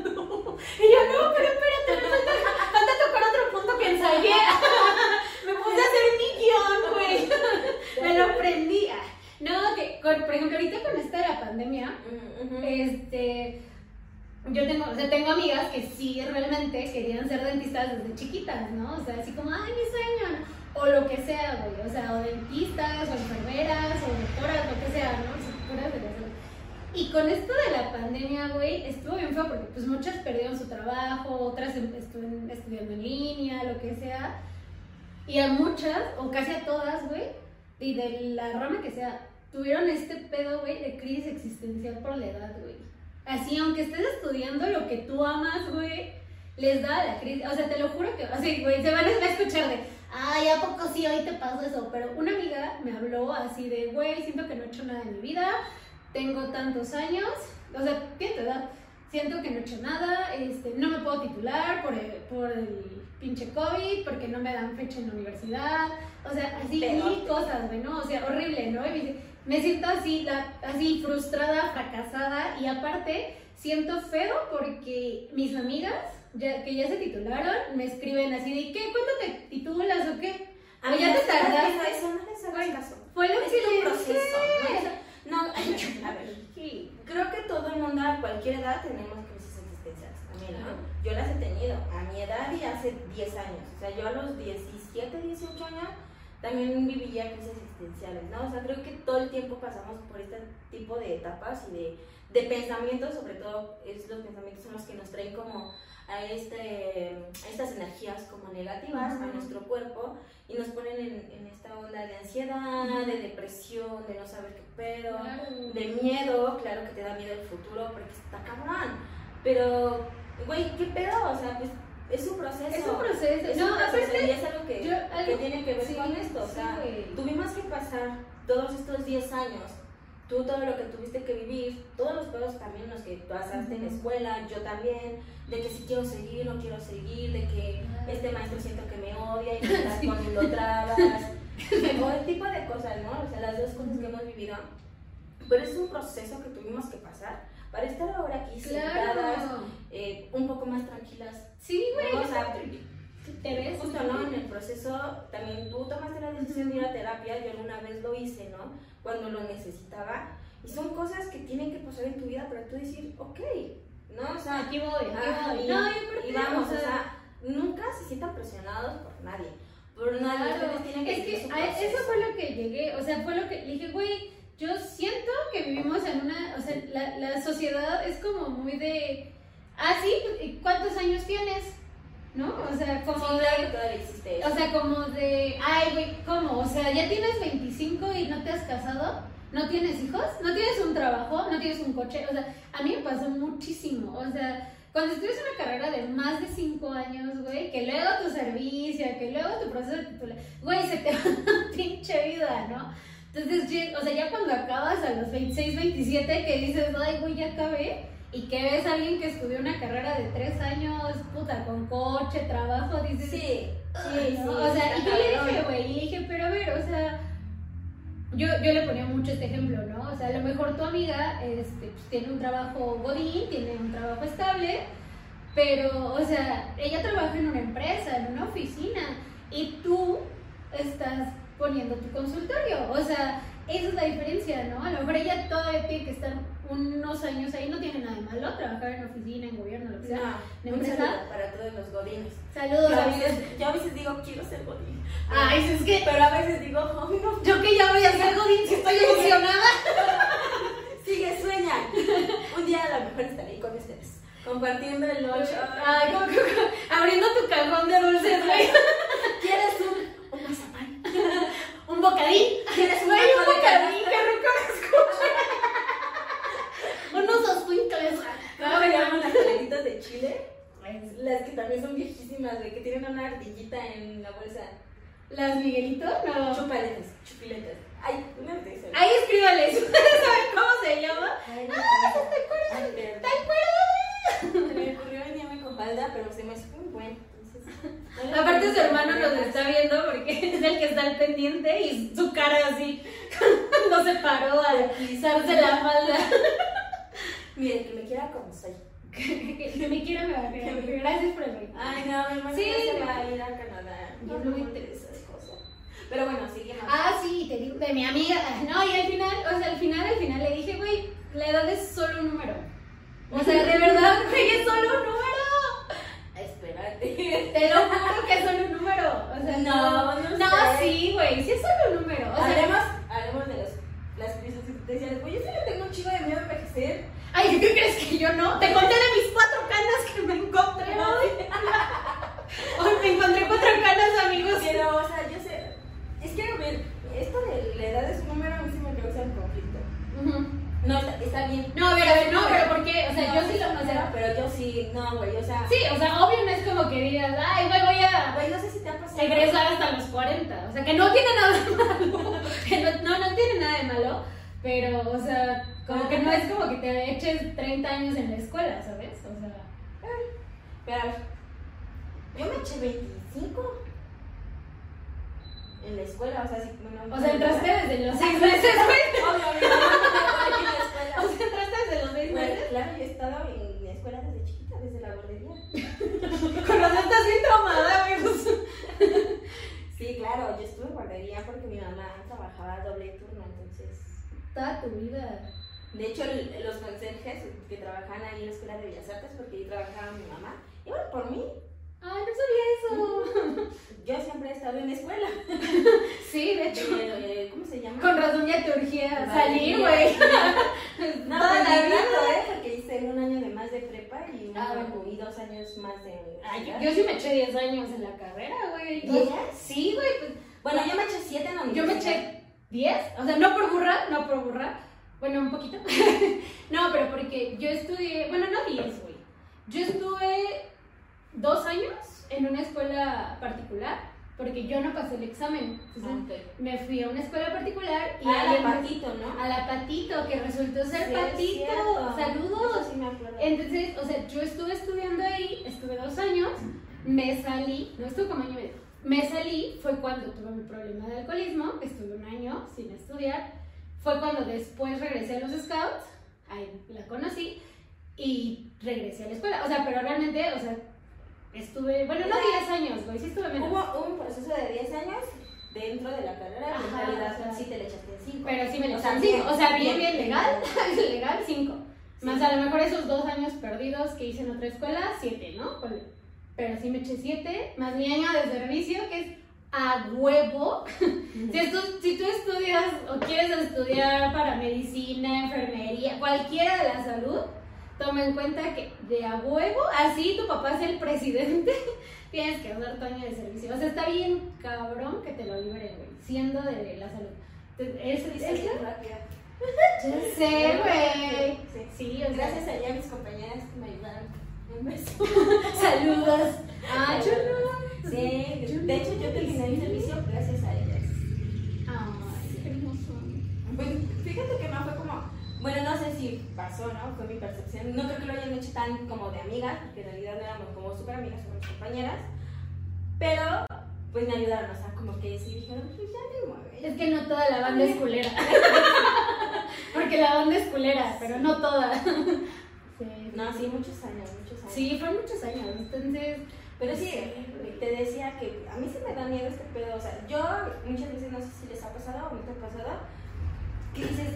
terminando. Y yo, no, pero espérate, me falta, falta tocar otro punto que ensayé. me puse a hacer mi guion, güey. me lo aprendí. Ah, No, que, con- por ejemplo, ahorita con esta de la pandemia, este, yo tengo, o sea, tengo amigas que sí realmente querían ser dentistas desde chiquitas, ¿no? O sea, así como, ay, mi sueño, o lo que sea, güey, o sea, o dentistas, o enfermeras, o doctoras, lo que sea, ¿no? La salud. Y con esto de la pandemia, güey, estuvo bien feo porque pues muchas perdieron su trabajo, otras em- estuvieron estudiando en línea, lo que sea. Y a muchas, o casi a todas, güey, y de la rama que sea, tuvieron este pedo, güey, de crisis existencial por la edad, güey. Así, aunque estés estudiando lo que tú amas, güey, les da la crisis. O sea, te lo juro que, así, güey, se van a escuchar de, ay, ¿a poco sí hoy te pasó eso? Pero una amiga me habló así de, güey, siento que no he hecho nada en mi vida, tengo tantos años, o sea, tiene edad, siento que no he hecho nada, este, no me puedo titular por el, por el pinche COVID, porque no me dan fecha en la universidad, o sea, así mil cosas, güey, ¿no? O sea, horrible, ¿no? Y me siento así, la- así frustrada, fracasada, y aparte siento feo porque mis amigas, ya, que ya se titularon, me escriben así de, ¿qué? ¿Cuándo te titulas o qué? A ya te tardaste. Eso no les hagas caso. Fue lo Es que tu le proceso. No, no, a ver. Sí. Creo que todo el mundo a cualquier edad tenemos crisis existenciales también, ¿no? Yo las he tenido a mi edad y hace 10 años. O sea, yo a los 17, 18 años también vivía crisis existenciales, ¿no? O sea, creo que todo el tiempo pasamos por este tipo de etapas y de, de pensamientos, sobre todo es, los pensamientos son los que nos traen como a, este, a estas energías como negativas a Ujú. nuestro cuerpo y nos ponen en, en esta onda de ansiedad, de depresión, de no saber qué pedo Claro. de miedo, claro que te da miedo el futuro porque está cabrón. Pero, güey, ¿qué pedo? O sea, pues es un proceso. Es un proceso. Es no, un proceso aparte, y es algo que, yo- algo- que tiene que ver sí, con esto. O sí, sea, güey. tuvimos que pasar todos estos 10 años. Tú todo lo que tuviste que vivir, todos los pedos también los que pasaste en la escuela, yo también, de que si quiero seguir, no quiero seguir, de que este maestro siento que me odia y me está Sí. poniendo trabas, o el tipo de cosas, ¿no? O sea, las dos cosas que hemos vivido. Pero es un proceso que tuvimos que pasar para estar ahora aquí sentadas, Claro. eh, un poco más tranquilas. Sí, güey. ¿no? O sea, te ves. Justo, ¿no? En el proceso también tú tomaste la decisión de ir a terapia, yo alguna vez lo hice, ¿no? Cuando lo necesitaba. Y son cosas que tienen que pasar en tu vida para tú decir, ok, ¿no? O sea, Aquí voy, aquí ajá, voy. y, No, y y vamos, o sea, nunca se sientan presionados por nadie. Por nadie, Claro, ustedes tienen que es que a eso fue lo que llegué, o sea, fue lo que le dije, güey, yo siento que vivimos en una, o sea, la, la sociedad es como muy de, ah, sí, ¿y ¿cuántos años tienes? ¿No? O sea, como Sí, de, claro que todavía existe eso. o sea, como de, ay, güey, ¿cómo? O sea, ya tienes 25 y no te has casado, no tienes hijos, no tienes un trabajo, no tienes un coche, o sea, a mí me pasó muchísimo, o sea, cuando estudias una carrera de más de 5 años, güey, que luego tu servicio, que luego tu proceso de titular, güey, se te va una pinche vida, ¿no? Entonces, o sea, ya cuando acabas a los 26, 27, que dices, ay, güey, ya acabé, y que ves a alguien que estudió una carrera de 3 años, puta, con coche, trabajo, dices, Sí, sí, Ay, sí. ¿no? O sea, y yo le dije, güey, y le dije, pero a ver, o sea, yo, yo le ponía mucho este ejemplo, ¿no? O sea, a lo mejor tu amiga este, pues, tiene un trabajo godín, tiene un trabajo estable, pero, o sea, ella trabaja en una empresa, en una oficina, y tú estás poniendo tu consultorio. O sea, esa es la diferencia, ¿no? A lo mejor ella todavía tiene que estar unos años ahí, no tiene nada de malo, trabajar en oficina, en gobierno, lo que sea. No, ¿De un saludo para todos los godines. Saludos, Yo a, veces, yo a veces digo, quiero ser godín. Ay, es que Pero a veces digo, oh, no, Yo que ya voy a ser Godín, si estoy emocionada. sigue, sueña. Un día a lo mejor estaré ahí con ustedes, compartiendo el lunch. Ay, como abriendo tu cajón de dulces, güey. ¿Quieres un, un mazapán? Un bocadín. ¿Quieres un un bocadín, qué rico escucha. Unos. ¿Cómo me llaman las paletitas de chile? Las que también son viejísimas, güey, que tienen una ardillita en la bolsa. ¿Las Miguelito? No. Chupaletas, chupiletas. Ay, una de esas. Ahí escríbales. ¿Ustedes saben cómo se llama? Ay, no, ¡Ah, no. te acuerdas! ¿Te acuerdas? Se me ocurrió venirme con falda, pero se me hace muy bueno. Entonces, Aparte su hermano nos está viendo porque es el que está al pendiente y su cara así no se paró a alisarse la falda. Miren, que me quiera como soy. Que que me quiera me va a querer. Gracias por el like. Ay, no, mi hermano Sí, se no. va a ir a Canadá. No, No, no no me interesa esas cosas. Pero bueno, seguimos. Ah, sí, te digo, de mi amiga. No, y al final, o sea, al final, al final le dije, güey, la edad es solo un número. O sea, de verdad, güey, es solo un número. Espérate. Te lo juro que es solo un número. O sea, No, no No, sé. sí, güey, sí es solo un número. O sea, Hablemos, hablemos de los, las crisis que te decían, güey, yo sí le tengo un chico de miedo a envejecer. Ay, ¿qué crees que yo no? Te conté de mis cuatro canas que me encontré hoy. Hoy me encontré cuatro canas, amigos. Pero, o sea, yo sé. Es que, a ver, esto de la edad es un número, a mí sí me causa un conflicto. Ujú. No, está, está bien. No, a ver, a ver, no, pero ¿por qué? O sea, No, yo sí lo, o bien, sea, pero yo sí, no, güey, o sea. sí, o sea, obvio no es como que digas, ay, güey, voy a Güey, no sé si te ha pasado. egresar hasta los 40. O sea, que no tiene nada de malo. Que no, no, no tiene nada de malo. Pero, o sea, como que no es como que te eches 30 años en la escuela, ¿sabes? O sea, Pero, a ver, yo me eché 25 en la escuela, o sea, sí, bueno, o sea entraste desde los 6 meses, güey. Obviamente, no. O sea, entraste desde los 6 Güey, meses. claro, yo he estado en la escuela desde chiquita, desde la guardería. Con razón estás bien traumada, amigos. Sí, claro, yo estuve en guardería porque mi mamá trabajaba doble turno, entonces. Toda tu vida. De hecho, los conserjes que trabajaban ahí en la escuela de Bellas Artes, porque ahí trabajaba mi mamá, iban por mí. Ay, no sabía eso. Yo siempre he estado en la escuela. Sí, de hecho. Eh, ¿Cómo se llama? Con razón ya te urgía Vale, salir, güey. No, Toda la vida. ¿eh? Porque hice un año de más de prepa y, Ah, y dos años más de Ay, universidad. yo sí me eché 10 años en la carrera, güey. ¿Diez? Sí, güey, pues Bueno, yo me eché siete en la Yo me universidad. eché 10, o sea, no por burra, no por burra, bueno, un poquito. no, pero porque yo estudié, bueno, no 10, güey. Yo estuve dos años en una escuela particular, porque yo no pasé el examen. Entonces, Ah, ok. me fui a una escuela particular y Ah, la alguien- patito, ¿no? a la patito, que resultó ser Sí, patito. Saludos. Sí me. Entonces, o sea, yo estuve estudiando ahí, estuve dos años, me salí, no estuve como año y medio, me salí, fue cuando tuve mi problema de alcoholismo, estuve un año sin estudiar, fue cuando después regresé a los scouts, ahí la conocí, y regresé a la escuela. O sea, pero realmente, o sea, estuve, bueno, no 10 años, güey, sí estuve menos. Hubo un proceso de 10 años dentro de la carrera, en Ajá, realidad o sea, sí te le echaste 5. Pero sí me echaron cinco. bien, O sea, bien, bien. legal. legal, cinco. Sí. Más a lo mejor esos dos años perdidos que hice en otra escuela, siete, ¿no? Ponle. Pero sí me eché siete, más mi año de servicio, que es a huevo. si, estu- si tú estudias o quieres estudiar para medicina, enfermería, cualquiera de la salud, toma en cuenta que de a huevo, así tu papá es el presidente, tienes que dar tu año de servicio. O sea, está bien cabrón que te lo liberen, güey, siendo de la salud. Es, es, es- yo sé, güey. Sí. Sí, o sea, Gracias a mis compañeras que me ayudaron. Un beso. Saludos. Ah, no. Sí, de hecho yo terminé mi servicio gracias a ellas. Ay, qué hermoso. Pues fíjate que no fue como, bueno, no sé si pasó, ¿no? Fue mi percepción. No creo que lo hayan hecho tan como de amigas, porque en realidad no éramos como súper amigas, somos compañeras. Pero, pues me ayudaron, o sea, como que sí dijeron, pues ya me mueve. Es que no toda la banda es culera. Porque la banda es culera, pero no toda. Sí. No, sí, muchos años. Sí, fueron muchos años. Entonces, Pero sí, te decía que a mí se me da miedo este pedo. O sea, yo muchas veces no sé si les ha pasado o no te ha pasado, que dices,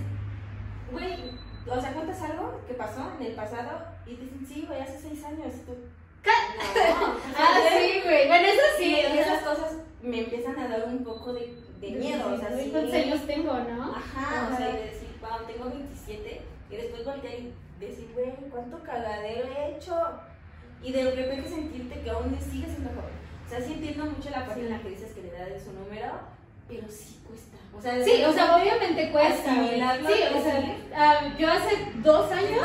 güey, o sea, cuentas algo que pasó en el pasado y te dicen, sí, güey, hace seis años. Y tú, no. o sea, ah, sí, güey. Bueno, eso sí. Sí, sea, esas cosas me empiezan a dar un poco de, de miedo. O sea, sí. ¿Cuántos años tengo, no? Ajá, o sea, y de decir, wow, tengo 27. Y después voltear y decir, güey, ¿cuánto cagadero he hecho? Y de repente sentirte que aún sigues siendo joven. O sea, sí entiendo mucho la parte en la que dices que la edad es un número, pero sí cuesta. O sea, Sí, o sea, obviamente cuesta. Sí, o sea, ah, yo hace dos años.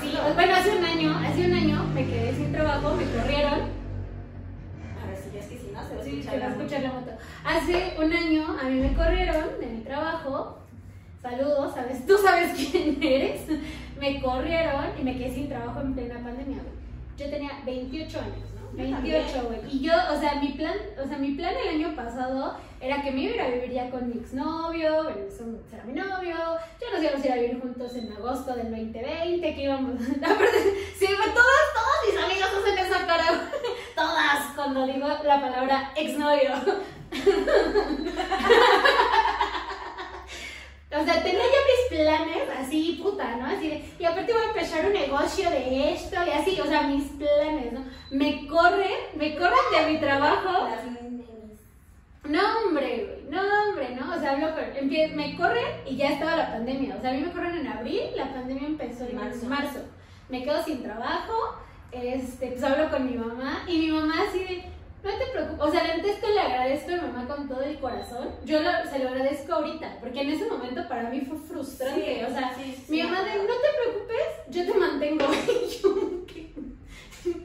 Sí, bueno, hace un año, hace un año me quedé sin trabajo, me corrieron. A ver si ya es que si no, se va a Sí, escuchar la escuchar la moto. Hace un año a mí me corrieron de mi trabajo. Saludos, sabes, tú sabes quién eres. Me corrieron y me quedé sin trabajo en plena pandemia, güey. Yo tenía 28 años, ¿no? Yo 28, güey. Y yo, o sea, mi plan, o sea, mi plan el año pasado era que me iba a ir a vivir ya con mi exnovio, bueno, eso será mi novio, ya nos íbamos a ir a vivir juntos en agosto del 2020, que íbamos, aparte, sí, güey, todas, todas mis amigas hacen esa cara, todas, cuando digo la palabra exnovio. O sea, tenía yo mis planes así, puta, ¿no? Así de, y aparte voy a empezar un negocio de esto y así, o sea, mis planes, ¿no? Me corren, me corren de mi trabajo. No, hombre, güey, no, hombre, ¿no? O sea, hablo me corren y ya estaba la pandemia. O sea, a mí me corren en abril, la pandemia empezó en Marzo. marzo. Me quedo sin trabajo, este, pues hablo con mi mamá y mi mamá así de, no te preocupes, o sea, la neta esto le agradezco a mi mamá con todo el corazón. Yo lo- se lo agradezco ahorita, porque en ese momento para mí fue frustrante, o sea, sí, sí, mi mamá de, no te preocupes, yo te mantengo. Y yo, ¿qué?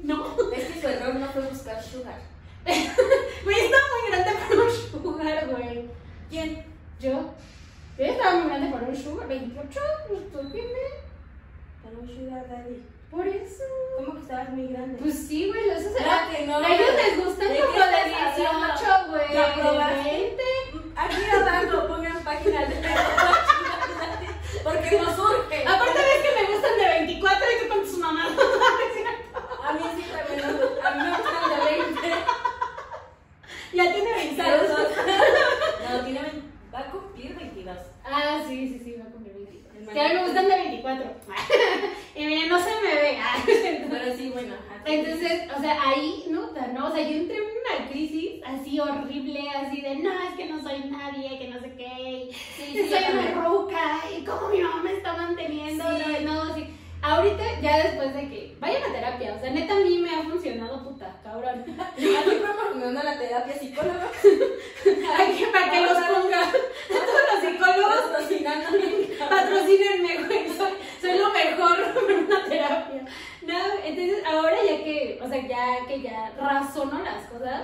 No. Es que su error no fue buscar sugar. Güey, está muy grande para un sugar, güey. ¿Quién? Yo. Yo estaba muy grande para un sugar. 28, pues tú dime. Para un sugar daddy. Por eso. ¿Cómo que estabas muy grande? Pues sí, güey, eso se Claro que no. A ellos les gustan ¿De como de estás 18, güey. ¿La? 20. Aquí abajo pongan páginas de porque nos surge. Aparte ves que me gustan de 24 y tú con tus mamás. A mí sí también. A mí me gustan de 20. ya tiene 22. Saludos. No, tiene 20. Va a cumplir 22. Ah, sí, sí, sí, va a cumplir 22. El Que a mí me gustan de 24. y miren, no se me ve. Ajá. Entonces, o sea, ahí, ¿no? No, o sea, yo entré en una crisis así horrible, así de, no, es que no soy nadie, que no sé qué, y Sí, sí, soy una también. ruca, y cómo mi mamá me está manteniendo, Sí. no, no, sí. Ahorita, ya después de que vayan a terapia, o sea, neta a mí me ha funcionado, puta, cabrón. Aquí promocionando la terapia psicóloga. Para que los ponga todos los psicólogos, Patrocinando. patrocínenme, güey, soy, soy lo mejor en una terapia. No, entonces ahora ya que, o sea, ya que ya razono las cosas,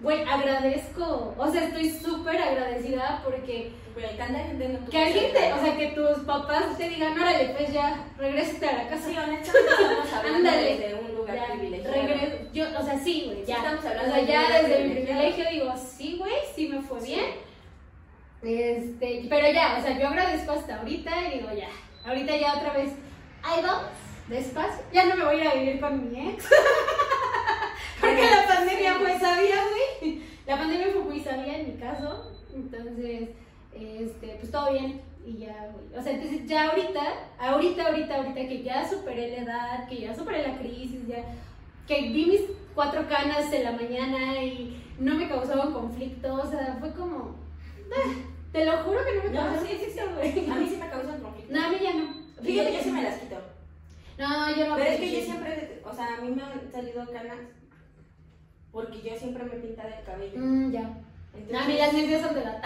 güey, agradezco, o sea, estoy súper agradecida porque hay tanta gente no que alguien te, o sea, que tus papás te digan, órale, pues ya, regrésate a la casa. Sí, honestamente estamos hablando Ándale. desde un lugar Ya, privilegiado. regreso- yo, o sea, sí, güey, ya. estamos hablando o sea, ya desde mi privilegio digo, sí, güey, sí me fue bien. Este, pero ya, o sea, yo agradezco hasta ahorita y digo, ya, ahorita ya otra vez, ahí vamos, despacio. Ya no me voy a ir a vivir con mi ex. Porque la pandemia fue sabia, güey. La pandemia fue muy sabia en mi caso. Entonces, este, pues todo bien. Y ya, güey. O sea, entonces ya ahorita, ahorita, ahorita, ahorita que ya superé la edad, que ya superé la crisis, ya que vi mis cuatro canas en la mañana y no me causaban conflicto, o sea, fue como, ah, te lo juro que no me No, causaban sí, sí, sí. güey. A mí sí me causan conflicto. No, a mí ya no. Fíjate, yo sí me las quito. No, yo no. Pero es que yo siempre, o sea, a mí me han salido canas porque yo siempre me he pintado el cabello. Mm, ya. Entonces, No, a mí las nervios son de la...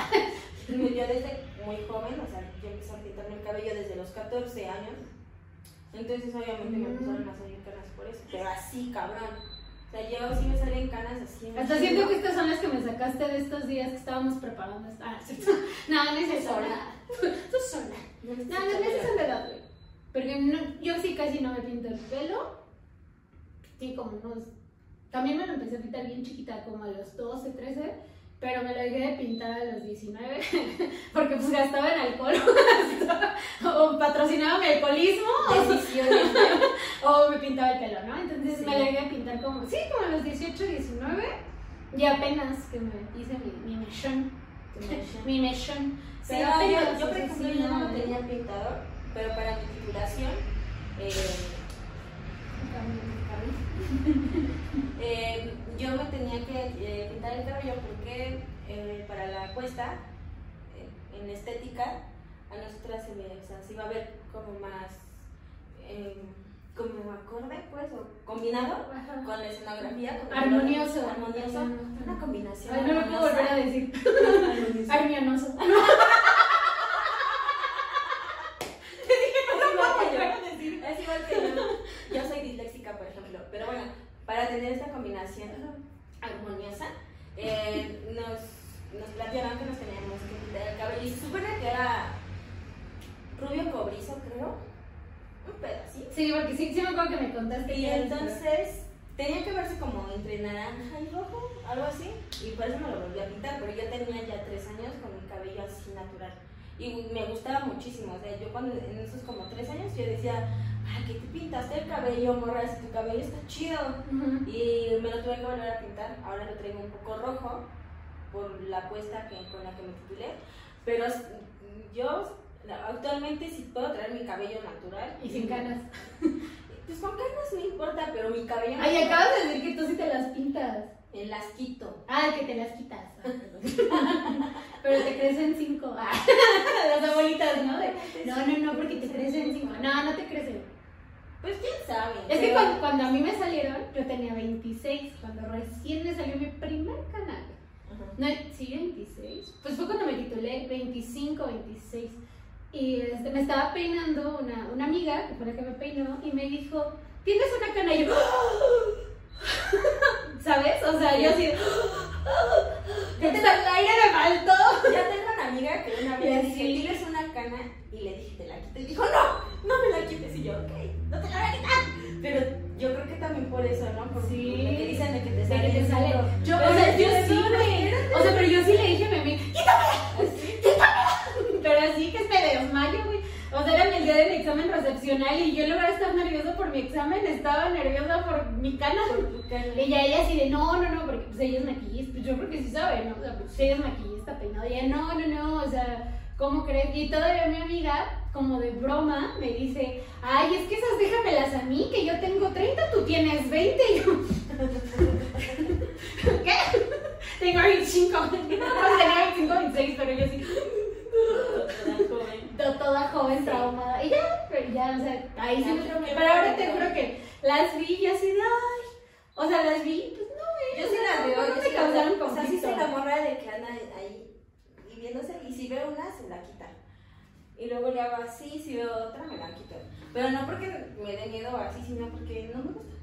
yo desde muy joven, o sea, yo empecé a pintarme el cabello desde los 14 años. Entonces, obviamente, me Mm. empezaron a salir canas por eso. Pero así, cabrón. O sea, yo sí me salen canas así. Hasta siento que estas son las que me sacaste de estos días que estábamos preparando. Ah, ¿cierto? no, no es eso. Sola. Tú sola. No, las son de güey. Porque no, yo sí casi no me pinto el pelo. Sí, como unos. También me lo empecé a pintar bien chiquita, como a los 12, 13. Pero me lo dejé de pintar a los 19. Porque pues gastaba en alcohol. o patrocinaba mi alcoholismo. O, me pintaba el pelo, ¿no? Entonces Sí. me lo dejé de pintar como. Sí, como a los 18, 19. Y apenas que me hice mi, mi mechón. Mi mechón. Sí, Pero yo, yo, por ejemplo, yo no tenía pintado, pero para mi titulación, eh, eh, yo me tenía que eh, pintar el cabello porque eh, para la puesta en estética a nosotras se, me, o sea, se iba a ver como más como acorde pues o combinado Ajá. con la escenografía como Armonioso. armonioso una combinación Ay, no lo puedo volver a decir. Armonioso. Yo. Soy disléxica, por ejemplo. Pero bueno, para tener esta combinación armoniosa, eh, nos, nos plantearon que nos teníamos que pintar el cabello. Y se supone que era rubio cobrizo, creo. Un pedacito. Sí, porque sí, sí me acuerdo que me contaste. Y entonces tenía que verse como entre naranja y rojo, algo así. Y por eso me lo volví a pintar, pero yo tenía ya tres años con mi cabello así natural. Y me gustaba muchísimo. O sea, yo cuando en esos como tres años yo decía, ay, que te pintaste el cabello, morra, si tu cabello está chido. Y me lo tuve que volver a pintar. Ahora lo traigo un poco rojo por la apuesta que, con la que me titulé. Pero yo actualmente sí puedo traer mi cabello natural. Y sin canas. Pues con canas no importa, pero mi cabello Ay, natural, acabas de decir que tú sí te las pintas. las quito. Ah, que te las quitas. Ah. Pero te crecen cinco. Ah, las abuelitas, ¿no? De, no, no, no, porque te crecen cinco. No, no te crecen. Pues quién sabe. Es que cuando, cuando a mí me salieron, yo tenía 26. Cuando recién me salió mi primer canal. Ajá. No, sí, 26. Pues fue cuando me titulé, 25, 26. Y este, me estaba peinando una, una amiga, que fue la que me peinó, y me dijo, ¿tienes una cana? Y yo, ¿sabes? O sea, yo así, ¿tienes el aire me faltó? Ya tengo una amiga que una vez así. dije, tienes una cana y le dije, te la quito. Y dijo, no, no me la quites. Y yo, ok, no te la voy a quitar. Pero yo creo que también por eso, ¿no? Por, Sí. por lo que dicen de que te sale. que te sale. duro. Yo, Pero o sea, yo sí, güey. O sea, pero yo sí le dije a mi amiga, quítamela, Pero así que me desmayo, güey. O sea, era el día del examen recepcional y yo en lugar de estar nerviosa por mi examen, estaba nerviosa por mi cana. por tu cana. Y ya ella así de, no, no, no, porque pues ella es maquillista, pues yo creo que sí sabe, ¿no? O sea, pues ella es maquillista, peinada. Y ella, no, no, no, o sea, ¿cómo crees? Y todavía mi amiga, como de broma, me dice, ay, es que esas déjamelas a mí, que yo tengo 30, tú tienes 20. Y yo, ¿qué? Tengo 25. No, tenía 25, 26, pero yo sí, Toda joven. to- toda joven, traumada. Y ya, pero ya, o sea, ahí sí me traumé. Pero ahora te juro que las vi y así de, ay. O sea, las vi, pues no, güey. Yo sí sea, la veo. no yo me causaron veo. O sea, sí conflicto. soy la morra de que anda y si veo una, se la quita. Y luego le hago así, si veo otra, me la quito. Pero no porque me dé miedo así, sino porque no me gusta.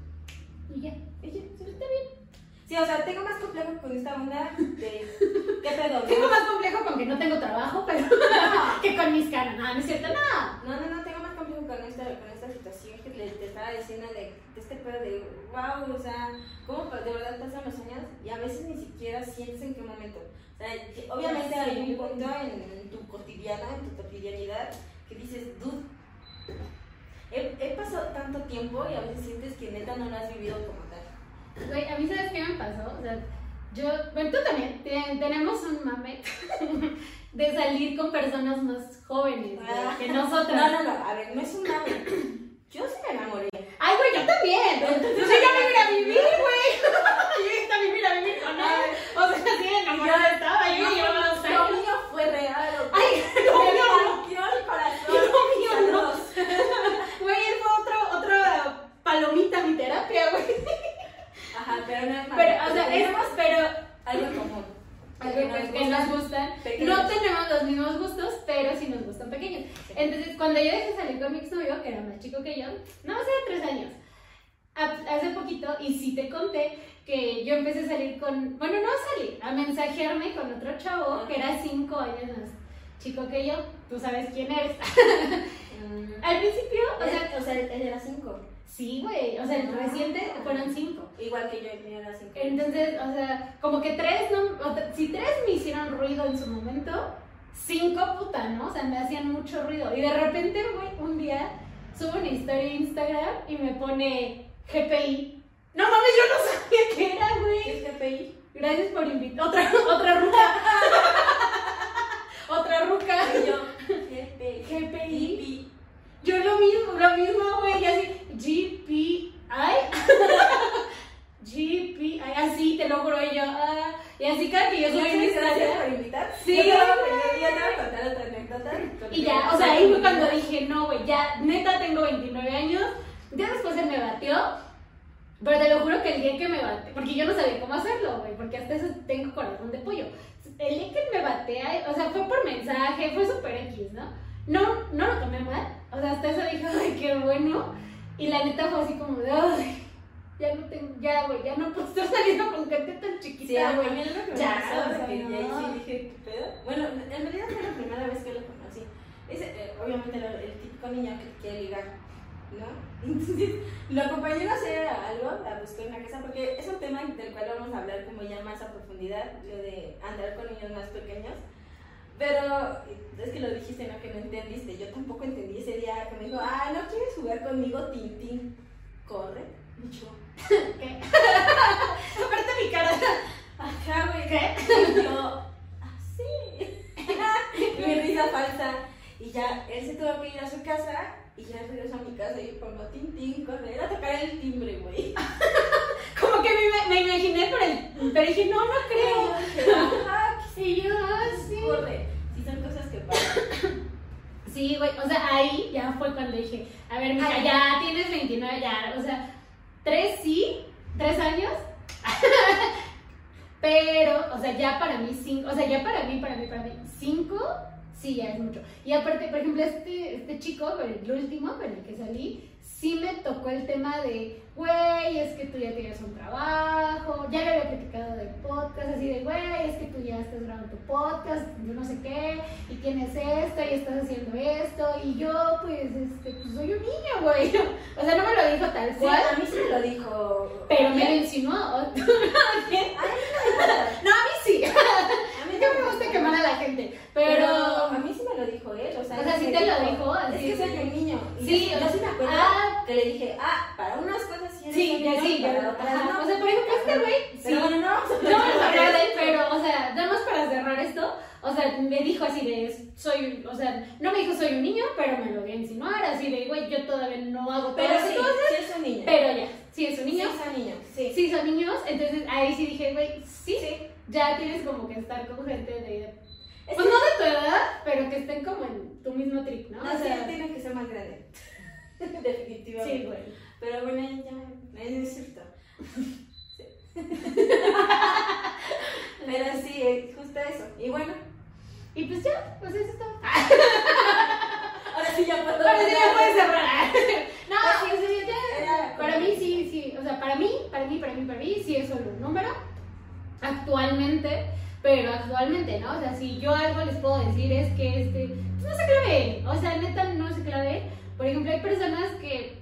Y ya. Y ya, sí, está bien. Sí, o sea, tengo más complejo con esta onda de. ¿Qué pedo? Tengo más complejo con que no tengo trabajo, pero que con mis caras. No, no es cierto, no. No, no, no, tengo más complejo con esta, con esta situación que le, te estaba diciendo de, de este pedo de, wow, o sea, cómo de verdad pasan los años y a veces ni siquiera sientes en qué momento. O sea, obviamente sé. hay un punto en, en tu cotidiana, en tu cotidianidad, que dices, dude, he, he pasado tanto tiempo y a veces sientes que neta no lo has vivido como tal. Güey, a mí, ¿sabes qué me pasó? O sea, yo, bueno, tú también, te- tenemos un mame de salir con personas más jóvenes Ah. que nosotras. No, no, no, a ver, no es un mame. Yo sí me enamoré. Ay, güey, yo también. Yo sí ya me vine a vivir, güey. Yo ya a vivir a vivir con él. O sea, sí, enamorada estaba. Yo llevaba dos Lo años. mío fue real. Ay, lo mío no. el corazón. Lo mío no. Güey, él fue otro, otra palomita mi terapia, güey. Ajá, pero no es mame. Pero, o sea, es pero algo en que, nos gustan. pequeños. No tenemos los mismos gustos, pero sí nos gustan pequeños. Entonces, cuando yo dejé salir con mi exnovio, que era más chico que yo, no, hace tres años, hace poquito, y sí te conté que yo empecé a salir con, bueno, no a salir, a mensajearme con otro chavo que era cinco años más chico que yo. Tú sabes quién eres. Mm. Al principio, o sea, sea, o sea, él era cinco. Sí, güey, o sea, el Ah. reciente fueron cinco. Igual que yo, mío era cinco. Entonces, o sea, como que tres, no, o sea, si tres me hicieron ruido en su momento, cinco puta, ¿no? O sea, me hacían mucho ruido. Y de repente, güey, un día subo una historia en Instagram y me pone GPI. No mames, yo no sabía qué era, ¿Qué güey. es GPI? Gracias por invitar. Otra, otra ruca. otra ruca. Y yo, GPI. GPI. Yo lo mismo, lo mismo, güey, y así, GPI. GPI, así, te lo juro, y yo, ah, y así que yo subí Muchas gracias por invitar. Sí, Yo te voy a contar- otra anécdota. Y ya, o sea, ahí fue cuando dije, no, güey, ya, neta, tengo 29 años. Ya después él me batió. Pero te lo juro que el día que me bate, porque yo no sabía cómo hacerlo, güey, porque hasta eso tengo corazón de pollo. El día que me batea, o sea, fue por mensaje, fue súper X, ¿no? No, no lo tomé mal, o sea, hasta eso dije, ay, qué bueno. Y la neta fue así como de, ay, ya no tengo, ya, güey, ya no puedo estar saliendo con gente tan Sí, chiquita, güey. es lo que me Ya, pasó, sí dije, ¿qué pedo? Bueno, en realidad fue la primera vez que lo conocí. Es, eh, obviamente, el, el típico niño que quiere ligar, ¿no? Entonces, lo acompañé a hacer algo, a buscar una casa, porque es un tema del cual vamos a hablar como ya más a profundidad, lo de andar con niños más pequeños. Pero es que lo dijiste, ¿no? Que no entendiste. Yo tampoco entendí ese día que me dijo, ah, ¿no quieres jugar conmigo, Tintín? Corre. Y yo, ¿Qué? Aparte mi cara. Ajá, güey. ¿Qué? Y yo, así. y mi risa falsa. Y ya, él se tuvo que ir a su casa. Y ya regresó a mi casa y pongo Tintín, correr a tocar el timbre, güey. Como que me, me imaginé por el. Pero dije, no, no creo. Ajá, Y yo, ah, que sí. corre. Sí, son cosas que pasan. Sí, güey. O sea, ahí ya fue cuando dije, a ver, mija, Ay, ya tienes 29, ya. O sea, tres sí, tres años. Pero, o sea, ya para mí cinco. O sea, ya para mí, para mí, para mí, cinco, sí, ya es mucho. Y aparte, por ejemplo, este, este chico, el último con el que salí, sí me tocó el tema de, güey, es que tú ya tienes un trabajo, ya le había platicado del podcast, así de, güey, es que tú ya estás grabando tu podcast, yo no sé qué, y tienes esto, y estás haciendo esto, y yo, pues, este, pues soy un niño, güey. O sea, no me lo dijo tal Sí, cual, a mí sí me lo dijo. pero me lo insinuó. No, a mí sí. a mí me gusta quemar a la gente, pero... Pero a mí sí me lo dijo él, o sea, O sea, sí te lo dijo, así Es que soy un niño. Sí, yo, sí me acuerdo ah. que le dije, ah, para unas cosas sí Sí, ya sí, ya. para Ajá. no. O sea, por ejemplo, este güey, sí. Pero bueno, no vamos a No vamos a hablar de él, pero, o sea, nada más para cerrar esto, o sea, me dijo así de, soy, o sea, no me dijo soy un niño, pero me lo voy a insinuar, así de, güey, yo todavía no hago Pero todas sí, cosas, sí es un niño. pero ya, sí es un Sí niño, es un niño, sí. sí son niños, entonces ahí sí dije, güey, sí, Sí. ya tienes como que estar con gente de, pues no de tu edad, pero que estén como en tu mismo trip, ¿no? No, o sí, tiene que ser más grande. Definitivamente. sí, güey. Pero bueno, ya, ya es cierto. Sí. Pero sí, es justo eso. Y bueno, Y pues ya, pues eso es todo. ahora sí ya puedo. Ahora sí ya puedes cerrar. No, Pues sí, sí, ya. Era- Para mí sí, sí. O sea, para mí, para mí, para mí, para mí, sí es solo un número, actualmente, pero actualmente, ¿no? O sea, si yo algo les puedo decir es que, este, pues no se clave, o sea, neta, no se clave. Por ejemplo, hay personas que,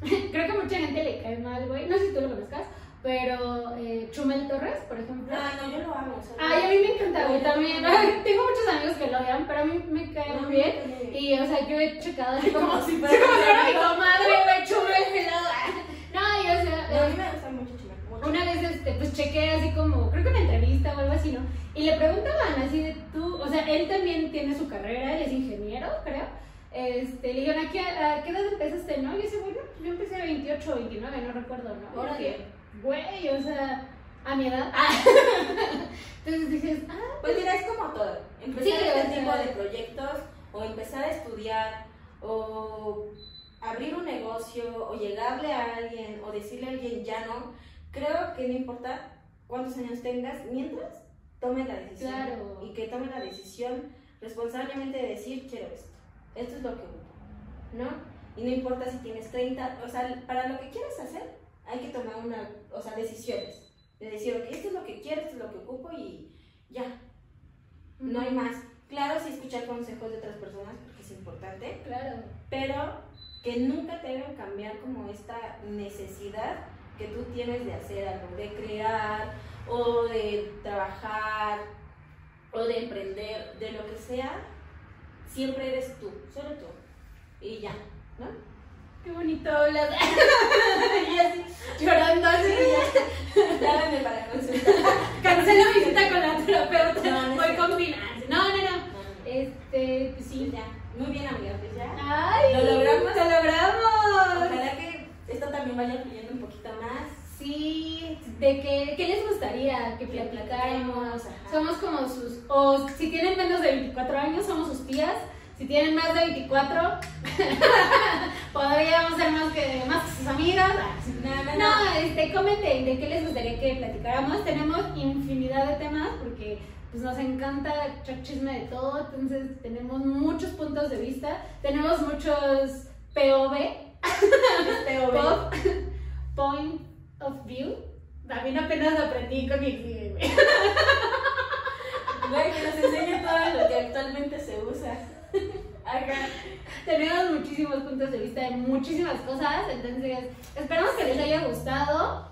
creo que mucha gente le cae mal, güey, no sé si tú lo conozcas, pero eh, Chumel Torres, por ejemplo. Ah, no, yo lo amo. o sea, Ay, a mí me encanta, güey, también. Ay, tengo muchos amigos que lo odian, pero a mí me cae No, muy bien. Y, o sea, yo he checado así como, Como si fuera mi comadre, güey, Chumel, mi lado. No, y o sea, a mí me gusta mucho. Una vez, este, pues chequé así como, creo que una entrevista o algo así, ¿no? Y le preguntaban así de tú, o sea, él también tiene su carrera, él es ingeniero, creo. Este, le dijeron, ¿a qué, ¿a qué edad empezaste, no? Y dice, bueno, yo empecé a 28 o 29, no recuerdo, ¿no? Porque, güey, o sea, a mi edad. Ah. Entonces dices, ah, Pues mira, es como todo. Empezar Sí, este tipo de proyectos o empezar a estudiar o abrir un negocio o llegarle a alguien o decirle a alguien ya no, creo que no importa cuántos años tengas, mientras tomen la decisión Claro. y que tomen la decisión responsablemente de decir quiero esto, esto es lo que ocupo, ¿no? Y no importa si tienes 30, o sea, para lo que quieres hacer hay que tomar una, o sea, decisiones. De decir, ok, esto es lo que quiero, esto es lo que ocupo y ya, no hay más. Claro, sí escuchar consejos de otras personas porque es importante, Claro. pero que nunca te hagan cambiar como esta necesidad que tú tienes de hacer algo, de crear o de trabajar o de emprender, de lo que sea, siempre eres tú, solo tú. Y ya, ¿no? Qué bonito hablas. y así, llorando así. Llámame para consultar. Cancelo visita con la terapeuta. No, no Voy con finanzas. No, no, no. Este, pues sí. Sí, ya. Muy bien, amiga, pues ya. ¡Ay! ¿Lo logramos? ¡Lo logramos! Ojalá que esto también vaya fluyendo un poquito más. Sí, ¿de qué, qué les gustaría que Que platicáramos? Somos como sus. O si tienen menos de 24 años, somos sus tías. Si tienen más de 24, podríamos ser más que, más que sus amigas. No, no, No, este, comenten de qué les gustaría que platicáramos. Tenemos infinidad de temas porque pues, nos encanta echar chisme de todo. Entonces, tenemos muchos puntos de vista. Tenemos muchos POV, Pop, point of view. También apenas aprendí con mi güey. Güey, que nos enseñe todo lo que actualmente se usa. Ajá. Tenemos muchísimos puntos de vista de muchísimas cosas, entonces esperamos que les haya gustado,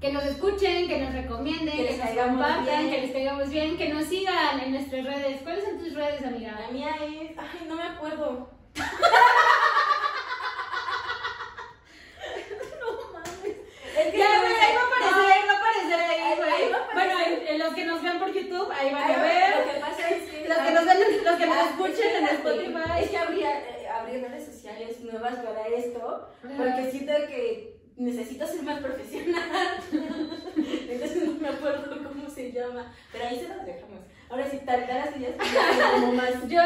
que nos escuchen, que nos recomienden, Que que, les nos compartan, bien. que les caigamos bien, que nos sigan en nuestras redes. ¿Cuáles son tus redes, amiga? La mía es. Ay, no me acuerdo. No mames. Es que Ya, no güey, sé. ahí va a aparecer, va a aparecer ahí, Ahí- güey. ahí va a aparecer. Bueno, en, en los que nos vean por YouTube, ahí van a ver. Lo que pasa es que. Los que nos ven, los que nos escuchen en. Spotify. Es que abrí, eh, abrí redes sociales nuevas para esto. Porque siento que necesito ser más profesional. Entonces no me acuerdo cómo se llama. Pero ahí se las dejamos. Ahora sí, tardaras y ya como más. Yo,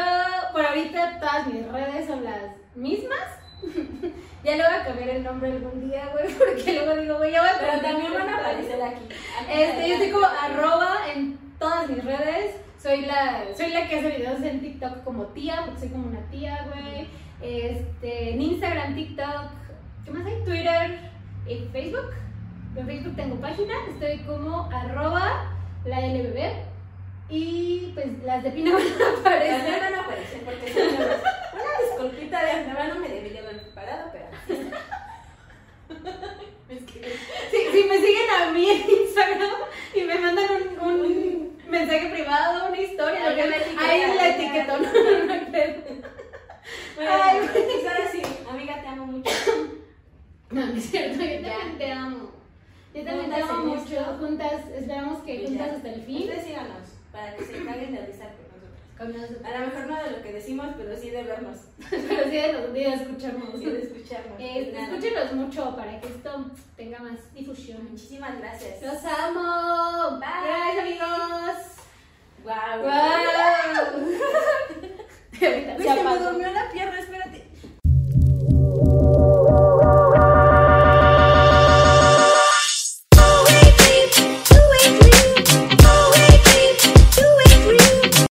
por ahorita, todas mis redes son las mismas. ya le voy a cambiar el nombre algún día, güey, porque luego digo, güey, ya voy a Pero también van a aparecer aquí. Aquí Este, yo estoy adelante. como arroba en todas mis redes. Soy la, soy la que hace videos en TikTok como tía, porque soy como una tía, güey. Este, en Instagram, TikTok, ¿qué más hay? Twitter y Facebook. En Facebook tengo página, estoy como arroba la LBB. Y pues las de Pina van a Las aparecer. mías van a aparecer porque son nuevas. Una disculpita de antemano no me debería haber preparado, pero así. Si, si me siguen a mí en Instagram y me mandan un, un mensaje privado, una historia, Ahí lo que la etiqueta, ahí la etiquetó, no. Bueno, Ay, pues ahora sí, amiga, te amo mucho. No, no es cierto, yo también te amo. Yo también te amo mucho. Juntas, esperamos que Y juntas hasta el fin. Ustedes síganos para que se caguen de risa con nosotros. A lo mejor no de lo que decimos, pero sí de vernos, Pero sí de los días escucharnos. sí de escucharnos. Eh, Nada. escúchenos mucho para que esto tenga más difusión. Muchísimas gracias. ¡Los amo! Bye. Gracias, amigos. Wow. ¡Wow! Güey, se me durmió la